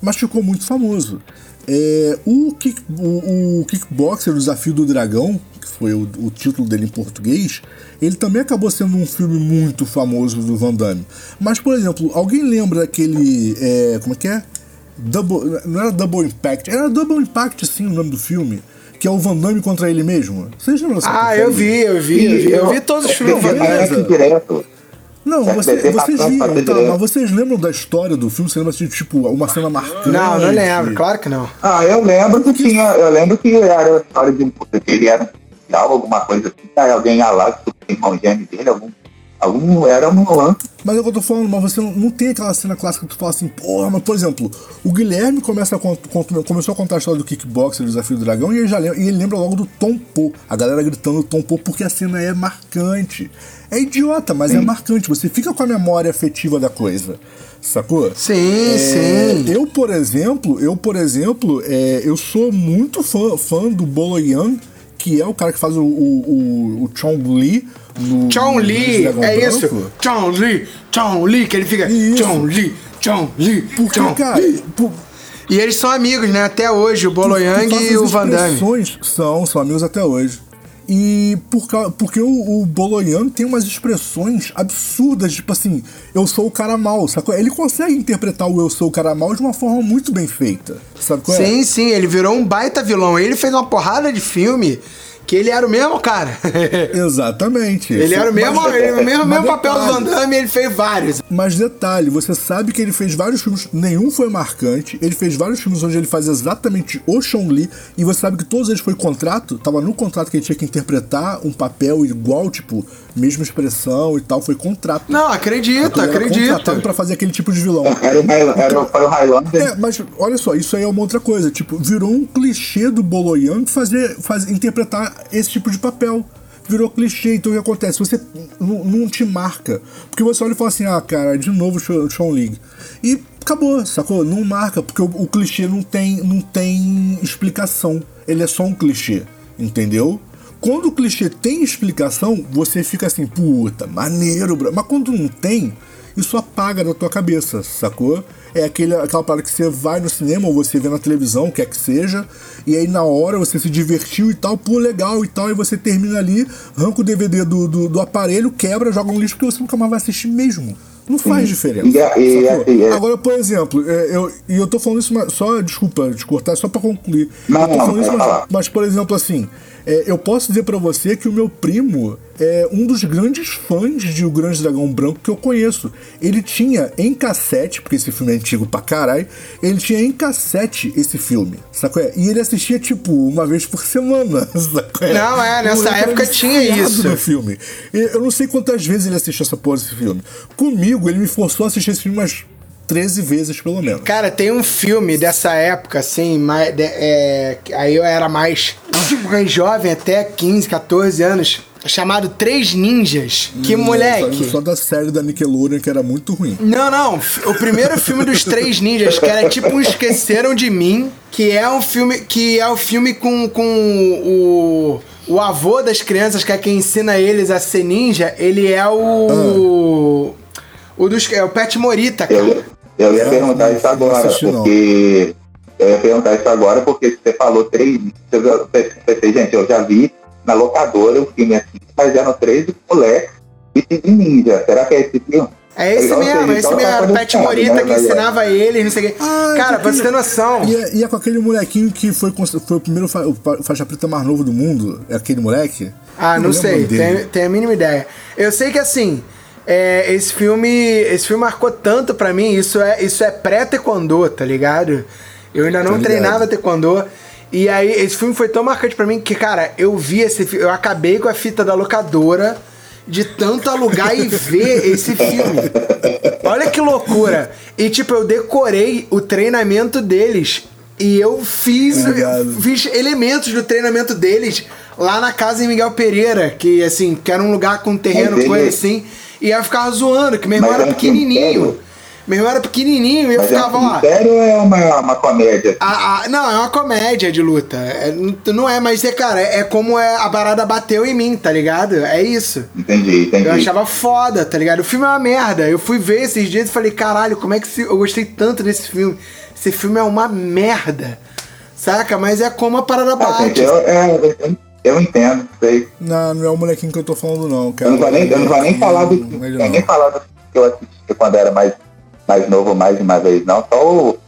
Mas ficou muito famoso. É, o, kick, o, o Kickboxer, o Desafio do Dragão, que foi o, o, título dele em português, ele também acabou sendo um filme muito famoso do Van Damme. Mas, por exemplo, alguém lembra daquele. É, como é que é? Double, não era Double Impact, era Double Impact, sim, o nome do filme. Que é o Van Damme contra ele mesmo. Vocês lembram dessa Ah, eu vi, eu vi, eu vi. Eu vi todos os filmes do Van Damme. Não, você, vocês viram, tá, mas vocês lembram da história do filme? Você lembra de tipo uma cena marcante? Não, não lembro, claro que não. Ah, eu lembro que tinha. Eu lembro que era a história de um que ele era alguma coisa assim, aí alguém ia lá, o irmão gêmeo dele, algum Algum, era um lance. Mas é o que eu tô falando, mas você não, não, tem aquela cena clássica que tu fala assim, porra, mas por exemplo, o Guilherme começa a, começou a contar a história do kickboxer, do desafio do dragão, e ele, já lembra, e ele lembra logo do Tom Po, a galera gritando Tom Po porque a cena é marcante. É idiota, mas é sim. é marcante. Você fica com a memória afetiva da coisa. Sacou? Sim, é, sim. Eu, por exemplo, eu, por exemplo, é, eu sou muito fã, fã do Bolo Yang, que é o cara que faz o, o, o, o Chong Li no. Chong Li! É isso! Chong Li! Chong Li! Que ele fica. Chong Li! Chong Li! Porque, Chong cara. Por... E eles são amigos, né? Até hoje, o Bolo Yang e o Van Damme. São, são amigos até hoje. E por, porque o, o Boloyan tem umas expressões absurdas, tipo assim, eu sou o cara mal, sacou? Ele consegue interpretar o eu sou o cara mal de uma forma muito bem feita, sabe qual é? Sim, sim, ele virou um baita vilão. Ele fez uma porrada de filme que ele era o mesmo cara. Exatamente. Ele era o mesmo, mas, ele, o mesmo, mesmo papel do Van Damme e ele fez vários. Mas detalhe, você sabe que ele fez vários filmes, nenhum foi marcante. Ele fez vários filmes onde ele faz exatamente o Chong Li, e você sabe que todos eles foi contrato, tava no contrato que ele tinha que interpretar um papel igual, tipo, mesma expressão e tal, foi contrato. Não, acredito, acredito. contratado pra fazer aquele tipo de vilão. Era, era, era, foi o Highlander. É, mas olha só, isso aí é uma outra coisa. Tipo, virou um clichê do Boloyan fazer, fazer, interpretar esse tipo de papel. Virou clichê, então o que acontece? Você não, te marca. Porque você olha e fala assim, ah, cara, de novo Sean League. E acabou, sacou? Não marca, porque o, o clichê não tem, não tem explicação. Ele é só um clichê, entendeu? Quando o clichê tem explicação, você fica assim, puta, maneiro, bro. Mas quando não tem, isso apaga da tua cabeça, sacou? É aquele, aquela parada que você vai no cinema ou você vê na televisão, quer que seja, e aí na hora você se divertiu e tal, pô, legal e tal, e você termina ali, arranca o DVD do, do, do aparelho, quebra, joga um lixo, porque você nunca mais vai assistir mesmo. Não faz diferença. E, e, Agora, por exemplo, é, eu, e eu tô falando isso, só, desculpa, de cortar, só pra concluir. Não, eu tô não, falando isso, mas, mas, por exemplo, assim, é, eu posso dizer para você que o meu primo é um dos grandes fãs de O Grande Dragão Branco que eu conheço. Ele tinha em cassete, porque esse filme é antigo pra caralho, ele tinha em cassete esse filme, sacou? E ele assistia, tipo, uma vez por semana, sacou? Não, é, nessa época tinha isso. No filme. Eu não sei quantas vezes ele assistiu essa porra desse filme. Comigo, ele me forçou a assistir esse filme umas 13 vezes, pelo menos. Cara, tem um filme dessa época, assim, mais, de, é, aí eu era mais, mais jovem, até 15, 14 anos, chamado Três Ninjas. Que hum, moleque. Só, só da série da Nickelodeon, que era muito ruim. Não, não. O primeiro filme dos Três Ninjas, que era tipo um Esqueceram de Mim, que é um filme, que é o um filme com, com o o avô das crianças, que é quem ensina eles a ser ninja, ele é o. Ah. O dos. É o Pet Morita, cara. Eu, eu ia perguntar isso agora, porque. Eu ia perguntar isso agora, porque você falou três. Eu pensei, gente, eu já vi na locadora o filme assim, mas eram três moleques de ninja. Será que é esse filme? É esse mesmo, é esse então mesmo. Era o Pet Morita né, que ensinava ele, não sei o quê. Ah, Cara, pra você ter noção. E é, e é, com aquele molequinho que foi, foi o primeiro fa o faixa preta mais novo do mundo. É aquele moleque? Ah, não, não sei. Tem, tem a mínima ideia. Eu sei que assim. É, esse filme esse filme marcou tanto para mim isso é isso é pré taekwondo tá ligado eu ainda não treinava taekwondo e aí esse filme foi tão marcante para mim que cara eu vi esse eu acabei com a fita da locadora de tanto alugar e ver esse filme. Olha que loucura. E tipo, eu decorei o treinamento deles. E eu fiz, fiz elementos do treinamento deles lá na casa em Miguel Pereira, que assim, que era um lugar com terreno, coisa assim. E eu ficava zoando, que meu irmão era pequenininho. Meu irmão era pequenininho e eu Mas é ficava lá. sério ou é uma, uma comédia? A- a- não, é uma comédia de luta. É, não é, mas é, cara, é, é como é, a parada bateu em mim, tá ligado? É isso. Entendi, entendi. Eu achava foda, tá ligado? O filme é uma merda. Eu fui ver esses dias e falei, caralho, como é que se... eu gostei tanto desse filme? Esse filme é uma merda. Saca? Mas é como a parada Ah, gente, bate. eu, é, eu, eu entendo, sei. Não, não é o molequinho que eu tô falando, não, cara. Eu não vou nem, eu não vou nem falar do Não, eu nem não. falar do que eu assisti quando era mais, mais novo, mais de uma vez, não. Só o,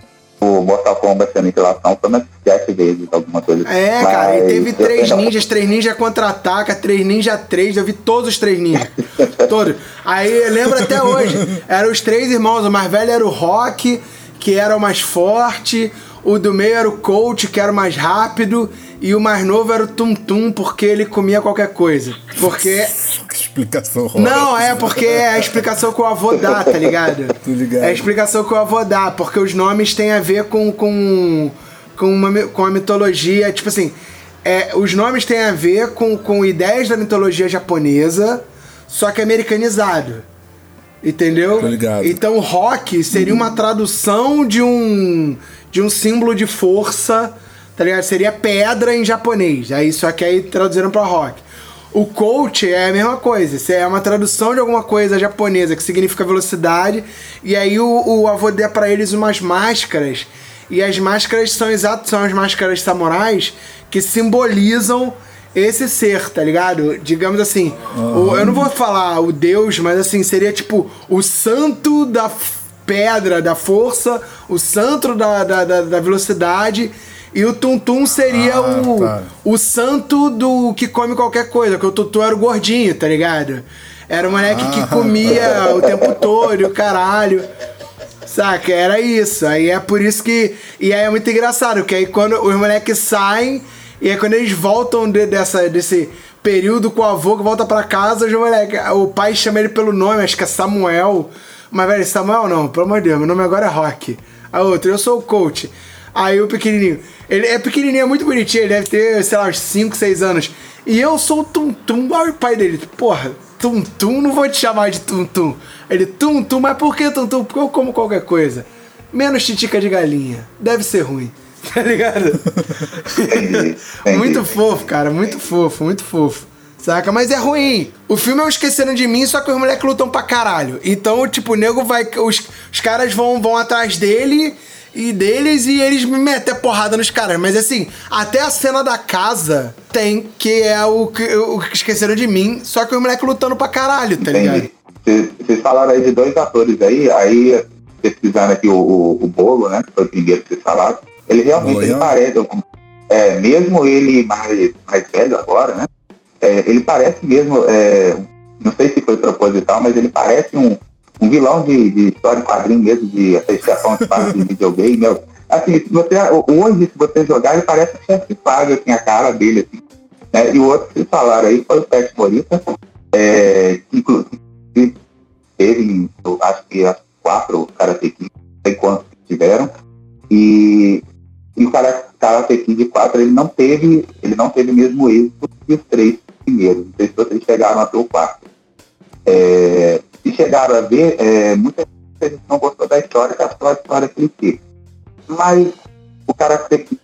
o Mortal Kombat Aniquilação foi umas sete vezes, alguma coisa assim. É, cara, e Mas teve três eu- ninjas, três ninjas contra-ataca, três ninja três, eu vi todos os três ninjas. todos. Aí eu lembro até hoje. Eram os três irmãos, o mais velho era o Rock, que era o mais forte, o do meio era o Coach, que era o mais rápido, e o mais novo era o Tum Tum, porque ele comia qualquer coisa. Porque. Que explicação horrorosa. Não, é porque é a explicação que o avô dá, tá ligado? Tô ligado. É a explicação que o avô dá, porque os nomes têm a ver com, com, com, uma, com a mitologia. Tipo assim, é, os nomes têm a ver com, com ideias da mitologia japonesa, só que americanizado. Entendeu? Tô ligado. Então, rock seria uma tradução de um de um símbolo de força, tá ligado? Seria pedra em japonês. Aí só que aí traduziram pra rock. O coach é a mesma coisa, isso é uma tradução de alguma coisa japonesa que significa velocidade, e aí o, o avô dá pra eles umas máscaras, e as máscaras são exato, são as máscaras samurais que simbolizam esse ser, tá ligado? Digamos assim, o- eu não vou falar o deus, mas assim, seria tipo o santo da pedra, da força, o santo da, da, da, da velocidade, e o Tum Tum seria Ah, o, tá. o santo do que come qualquer coisa, porque o Tutu era o gordinho, tá ligado? Era o moleque Ah. que comia o tempo todo, o caralho. Saca? Era isso. Aí é por isso que. E aí é muito engraçado, que aí quando os moleques saem, e aí quando eles voltam de- dessa, desse período com o avô que volta pra casa, o pai chama ele pelo nome, acho que é Samuel. Mas, velho, Samuel não, pelo amor de Deus, meu nome agora é Rock. A outra, eu sou o coach. Aí o pequenininho, ele é pequenininho, é muito bonitinho, ele deve ter, sei lá, uns 5, 6 anos. E eu sou o Tum Tum, olha o pai dele, porra, Tum Tum, não vou te chamar de Tum Tum. Ele, Tum Tum, mas por que Tum Tum? Porque eu como qualquer coisa. Menos titica de galinha. Deve ser ruim. Tá ligado? Entendi, entendi. muito fofo, cara. Muito fofo, muito fofo. Saca? Mas é ruim. O filme é um Esqueceram de Mim, só que os moleques lutam pra caralho. Então, tipo, o nego vai. Os, os caras vão, vão atrás dele e deles e eles me metem a porrada nos caras. Mas assim, até a cena da casa tem, que é o que, o que Esqueceram de Mim, só que os moleques lutando pra caralho, tá ligado? Entendi. Vocês vocês falaram aí de dois atores aí, aí pesquisando aqui o, o, o Bolo, né? Que foi o primeiro que vocês falaram. Ele realmente ele parece, é, mesmo ele mais, mais velho agora, né? é, ele parece mesmo, é, não sei se foi proposital, mas ele parece um, um vilão de, de história em quadrinho mesmo, de associação de parte de videogame. meu. Assim, se você, hoje, se você jogar, ele parece um chefe de paga, assim, a cara dele, assim. né? E o outro que falaram aí foi o Pet Morita, é, que, inclusive teve, acho que as quatro Kid, não sei quantos que tiveram, e, e o Kara- Karate Kid 4, ele não teve, ele não teve mesmo êxito que os três primeiros, não sei se vocês chegaram até o quarto. É, se chegaram a ver, é, muita gente não gostou da história, que é a história ele teve. Mas o Karate Kid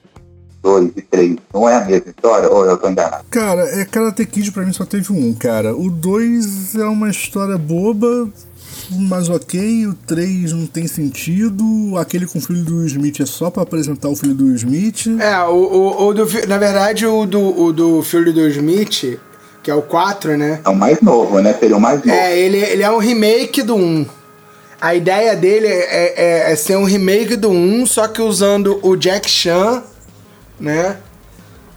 2 e 3 não é a mesma história, ou eu estou enganado? Cara, é Karate Kid pra mim só teve um, cara. O 2 é uma história boba, mas ok. O 3 não tem sentido. Aquele com o filho do Smith é só pra apresentar o filho do Smith. É, o, o, o do, na verdade, o do, o do filho do Smith, que é o 4, né? É o mais novo, né? Seria o mais novo. É, ele, ele é um remake do 1. A ideia dele é, é, é ser um remake do 1, só que usando o Jack Chan, né?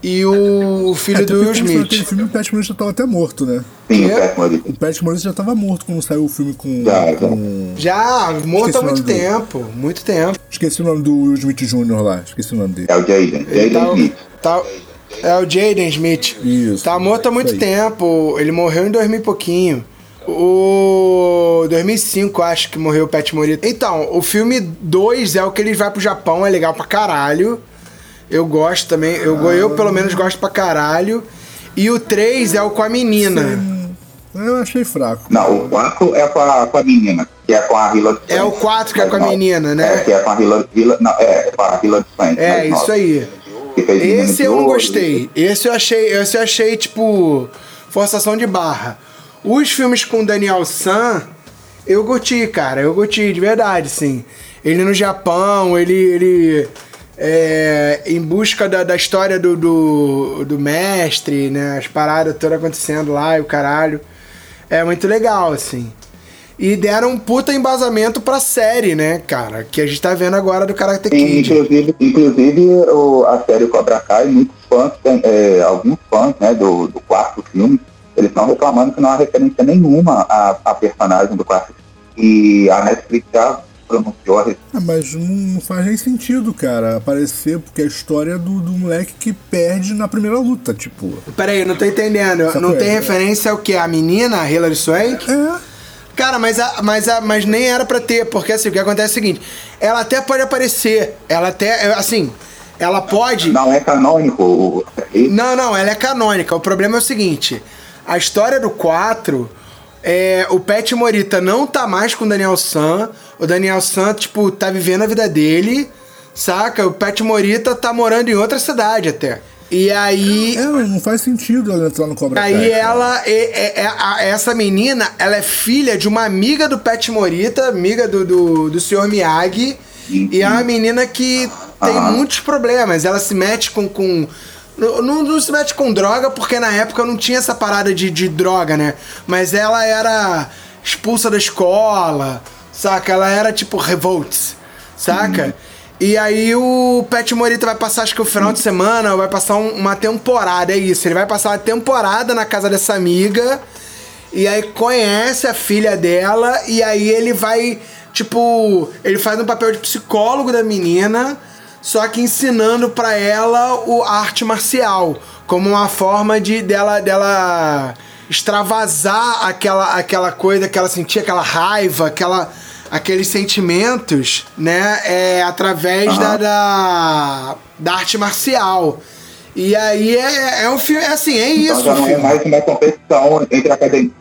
E o filho É, do Will saiu aquele Smith. filme, o Pat Morita já tava até morto, né? Sim, Morita. O Pat Morita já tava morto quando saiu o filme com. Já, com- Já, morto Esqueci há muito dele. tempo, muito tempo. Esqueci o nome do Will Smith Jr. lá. Esqueci o nome dele. É o Jaden. Ele Jaden tá, Smith. tá- é o Jaden Smith. Isso, Tá morto há muito isso tempo. Ele morreu em 2000 e pouquinho. O 2005, acho que morreu o Pet Morita. Então, o filme 2 é o que ele vai pro Japão, é legal pra caralho. Eu gosto também, eu, eu pelo menos gosto pra caralho. E o 3 é o com a menina. Eu achei fraco. Não, o 4 é com a, com a menina. que é com a Hilary É o 4 que é com a menina, né? É, que é com a Hilary, Hilary não, é, com a Hilary Swank. É, mais isso aí. Esse eu não gostei. Esse eu achei, esse eu achei tipo forçação de barra. Os filmes com Daniel San, eu curti, cara. Eu curti de verdade, sim. Ele no Japão, ele ele é, em busca da, da história do, do, do mestre, né? As paradas todas acontecendo lá e o caralho. É muito legal, assim. E deram um puta embasamento pra série, né, cara? Que a gente tá vendo agora do Karate Kid. inclusive, inclusive o, a série Cobra Kai, muitos fãs, é, alguns fãs né, do, do quarto filme, eles estão reclamando que não há referência nenhuma à, à personagem do quarto filme. E a Netflix já pronunciou a respeito. Ah, mas não faz nem sentido, cara, aparecer, porque a história é do, do moleque que perde na primeira luta, tipo. Peraí, não tô entendendo. Essa não coisa. tem referência ao que? A menina, a Hilary Swank? É. Cara, mas, a, mas, a, mas nem era pra ter, porque assim, o que acontece é o seguinte: ela até pode aparecer, ela até, assim, ela pode. Não é canônico o. Não, não, ela é canônica. O problema é o seguinte: a história do 4. É, o Pet Morita não tá mais com o Daniel San. O Daniel San, tipo, tá vivendo a vida dele, saca? O Pet Morita tá morando em outra cidade até. E aí. É, mas não faz sentido ela entrar no Cobra. Aí ela, é, é- é- a- essa menina, ela é filha de uma amiga do Pet Morita, amiga do, do, do Sr. Miyagi, e é uma menina que tem muitos problemas. Ela se mete com. com não, não- se mete com droga, porque na época não tinha essa parada de, de droga, né? Mas ela era expulsa da escola, saca? Ela era tipo revolts, saca? E aí o Pet Morita vai passar, acho que o final de semana, vai passar um- uma temporada, é isso. Ele vai passar uma temporada na casa dessa amiga, e aí conhece a filha dela, e aí ele vai, tipo, ele faz um papel de psicólogo da menina, só que ensinando pra ela o a arte marcial, como uma forma de dela dela extravasar aquela aquela coisa que ela sentia, aquela raiva, aquela aqueles sentimentos, né, é através da, da da arte marcial. E aí é, é um filme, é assim, é Então isso já o não é filme. mais uma competição entre academia.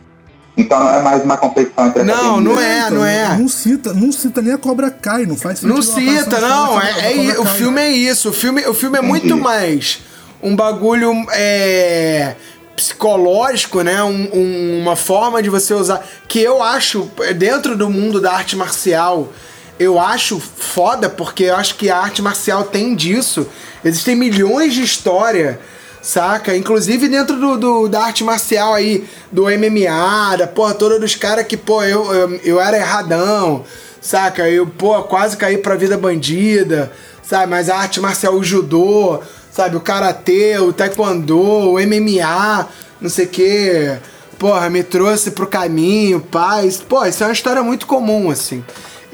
Então não é mais uma competição entre Não, não é, não é. Não cita, não cita nem a Cobra Kai, não faz sentido. Não cita, não. É, é o Kai. filme é isso. O filme, o filme é muito Entendi. mais um bagulho é, psicológico, né? Um- um- uma forma de você usar. Que eu acho, dentro do mundo da arte marcial, eu acho foda, porque eu acho que a arte marcial tem disso. Existem milhões de história. Saca? Inclusive dentro do, do- da arte marcial aí, do MMA, da porra toda dos caras que, pô, eu, eu, eu era erradão, saca? Eu, pô, quase caí pra vida bandida, sabe? Mas a arte marcial, o judô, sabe? O karatê, o taekwondo, o MMA, não sei o quê. Porra, me trouxe pro caminho, paz. Pô, isso é uma história muito comum, assim.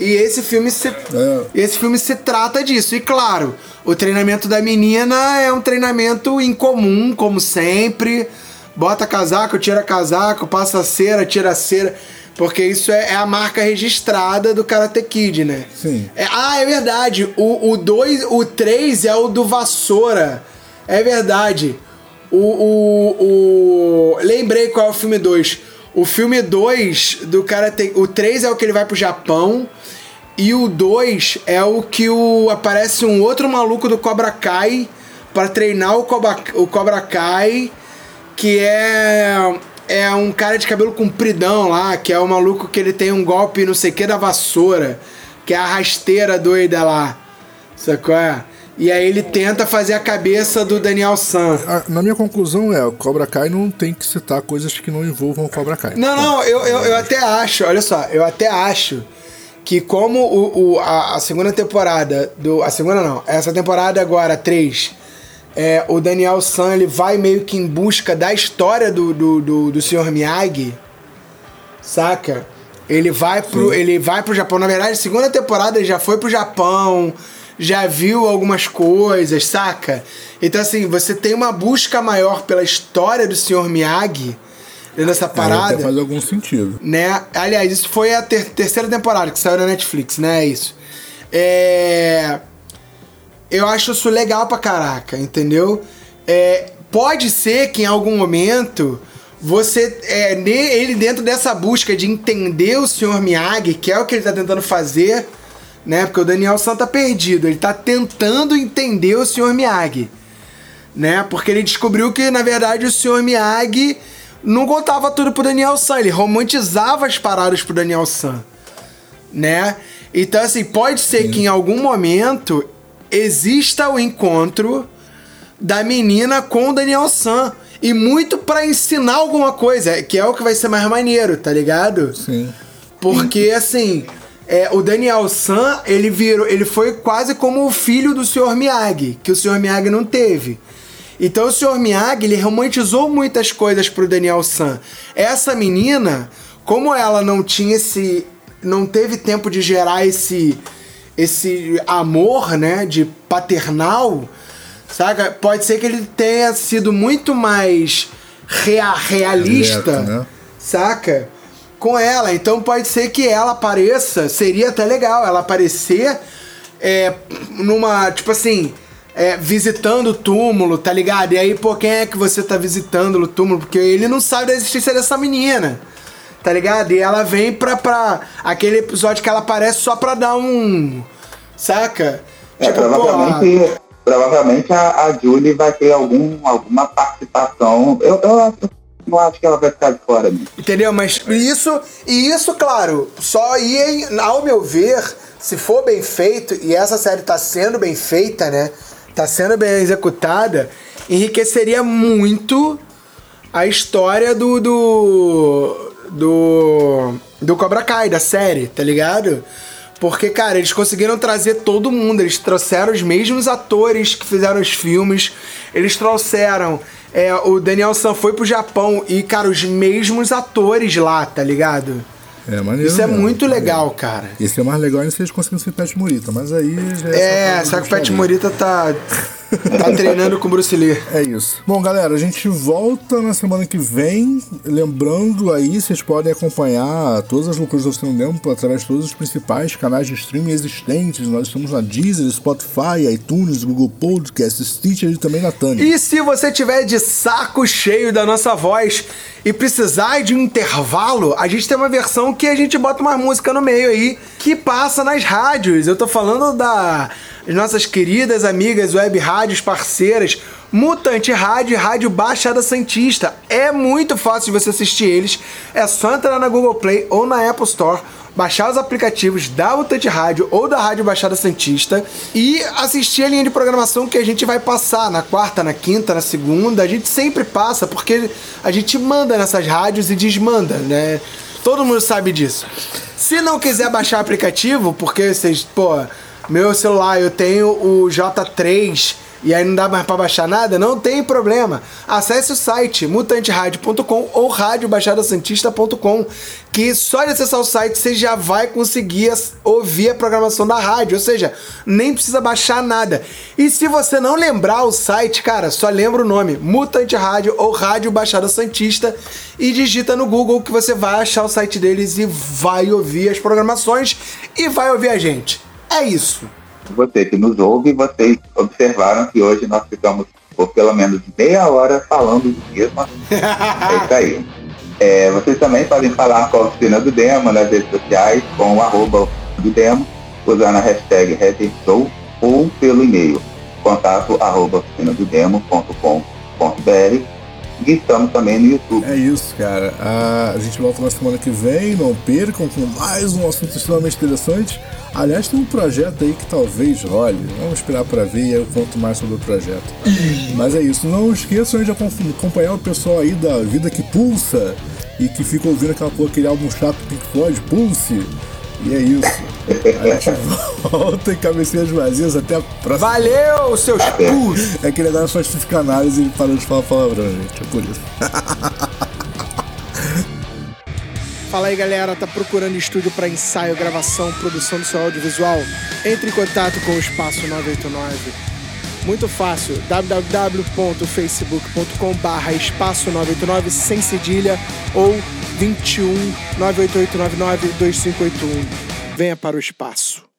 E esse filme se, esse filme se trata disso. E claro, o treinamento da menina é um treinamento incomum, como sempre. Bota casaco, tira casaco, passa cera, tira cera. Porque isso é, é a marca registrada do Karate Kid, né? Sim. É- ah, é verdade. O 2, o 3 é o do Vassoura. É verdade. O, o, o- Lembrei qual é o filme 2. O filme 2 do Karate. O 3 é o que ele vai pro Japão. E o 2 é o que o, aparece um outro maluco do Cobra Kai pra treinar o Cobra, o Cobra Kai. Que é. É um cara de cabelo compridão lá, que é o maluco que ele tem um golpe não sei o que da vassoura, que é a rasteira doida lá. Sacou? É? E aí ele tenta fazer a cabeça do Daniel San. Na minha conclusão é, o Cobra Kai não tem que citar coisas que não envolvam o Cobra Kai. Não, não, eu, eu, eu até acho, olha só, eu até acho que como o, o- a, a segunda temporada do. A segunda não, essa temporada agora, 3, é, o Daniel San ele vai meio que em busca da história do, do, do, do Sr. Miyagi, saca? Ele vai, pro, ele vai pro Japão. Na verdade, segunda temporada ele já foi pro Japão, já viu algumas coisas, saca? Então, assim, você tem uma busca maior pela história do Sr. Miyagi dentro dessa Aí parada faz algum sentido. né? Aliás, isso foi a ter- terceira temporada que saiu na Netflix, né? É isso. É... Eu acho isso legal pra caraca, entendeu? É... Pode ser que em algum momento você é ne- ele dentro dessa busca de entender o Sr. Miyagi, que é o que ele tá tentando fazer, né? Porque o Daniel San tá perdido, ele tá tentando entender o Sr. Miyagi, né? Porque ele descobriu que na verdade o Sr. Miyagi não contava tudo pro Daniel San, ele romantizava as paradas pro Daniel San, né? Então assim, pode ser que em algum momento exista o encontro da menina com o Daniel San. E muito pra ensinar alguma coisa, que é o que vai ser mais maneiro, tá ligado? Sim. Porque, assim, é, o Daniel San, ele virou. Ele foi quase como o filho do Sr. Miyagi, que o Sr. Miyagi não teve. Então o Sr. Miyagi, ele romantizou muitas coisas pro Daniel San. Essa menina, como ela não tinha esse. não teve tempo de gerar esse. esse amor, né? De paternal. Saca? Pode ser que ele tenha sido muito mais rea- realista Direto, né? saca? Com ela. Então pode ser que ela apareça, seria até legal ela aparecer é, numa, tipo assim, é, visitando o túmulo, tá ligado? E aí, pô, quem é que você tá visitando o túmulo? Porque ele não sabe da existência dessa menina, tá ligado? E ela vem pra, pra aquele episódio que ela aparece só pra dar um. Saca? É, Tipo, provavelmente, provavelmente a, a Julie vai ter algum, alguma participação. Eu, eu acho- não acho que ela vai ficar de fora. Né? Entendeu? Mas isso, e isso, claro, só ia, ao meu ver, se for bem feito, e essa série tá sendo bem feita, né? Tá sendo bem executada, enriqueceria muito a história do. do. do. do Cobra Kai, da série, tá ligado? Porque, cara, eles conseguiram trazer todo mundo. Eles trouxeram os mesmos atores que fizeram os filmes. Eles trouxeram. é, o Daniel San foi pro Japão e, cara, os mesmos atores lá, tá ligado? É maneiro. Isso é mesmo, muito legal, cara. Esse é mais legal ainda se eles conseguirem ser Pet Morita, mas aí já É, essa só que o Pet Morita tá. Tá treinando com o Bruce Lee. É isso. Bom, galera, a gente volta na semana que vem. Lembrando aí, vocês podem acompanhar todas as loucuras do Oficina Demo através de todos os principais canais de streaming existentes. Nós estamos na Deezer, Spotify, iTunes, Google Podcast, Stitcher e também na Tânia. E se você tiver de saco cheio da nossa voz e precisar de um intervalo, a gente tem uma versão que a gente bota uma música no meio aí que passa nas rádios. Eu tô falando das nossas queridas amigas web rádios parceiras, Mutante Rádio e Rádio Baixada Santista. É muito fácil de você assistir eles. É só entrar na Google Play ou na Apple Store baixar os aplicativos da Mutante Rádio ou da Rádio Baixada Santista e assistir a linha de programação que a gente vai passar na quarta, na quinta, na segunda. A gente sempre passa porque a gente manda nessas rádios e desmanda, né? Todo mundo sabe disso. Se não quiser baixar aplicativo, porque vocês, pô, meu celular eu tenho o J3 e aí não dá mais pra baixar nada, não tem problema. Acesse o site mutanteradio.com ou radiobaixadasantista.com, que só de acessar o site você já vai conseguir ouvir a programação da rádio, ou seja, nem precisa baixar nada. E se você não lembrar o site, cara, só lembra o nome, Mutante Rádio ou Rádio Baixada Santista e digita no Google que você vai achar o site deles e vai ouvir as programações e vai ouvir a gente. É isso. Você que nos ouve, vocês observaram que hoje nós ficamos por pelo menos meia hora falando do mesmo. É isso aí. É, vocês também podem falar com a Oficina do Demo nas redes sociais, com o arroba do Demo, usando a hashtag RedeShow ou pelo e-mail contato arroba oficinadodemo.com.br e estamos também no YouTube. É isso, cara. A, gente volta na semana que vem. Não percam com mais um assunto extremamente interessante. Aliás, tem um projeto aí que talvez role. Vamos esperar para ver e eu conto mais sobre o projeto. Mas é isso. Não esqueçam de acom- acompanhar o pessoal aí da Vida que Pulsa e que fica ouvindo aquela porra, aquele álbum chato Pink Floyd, Pulse. E é isso. A gente volta em cabeceiras vazias. Até a próxima. Valeu, seus pus! É que ele agora faz psicanálise e parou de falar palavrão, gente. É por isso. Fala aí galera, tá procurando estúdio para ensaio, gravação, produção do seu audiovisual? Entre em contato com o Espaço 989. Muito fácil, www.facebook.com barra espaço 989 sem cedilha ou 21 98899 2581. Venha para o espaço.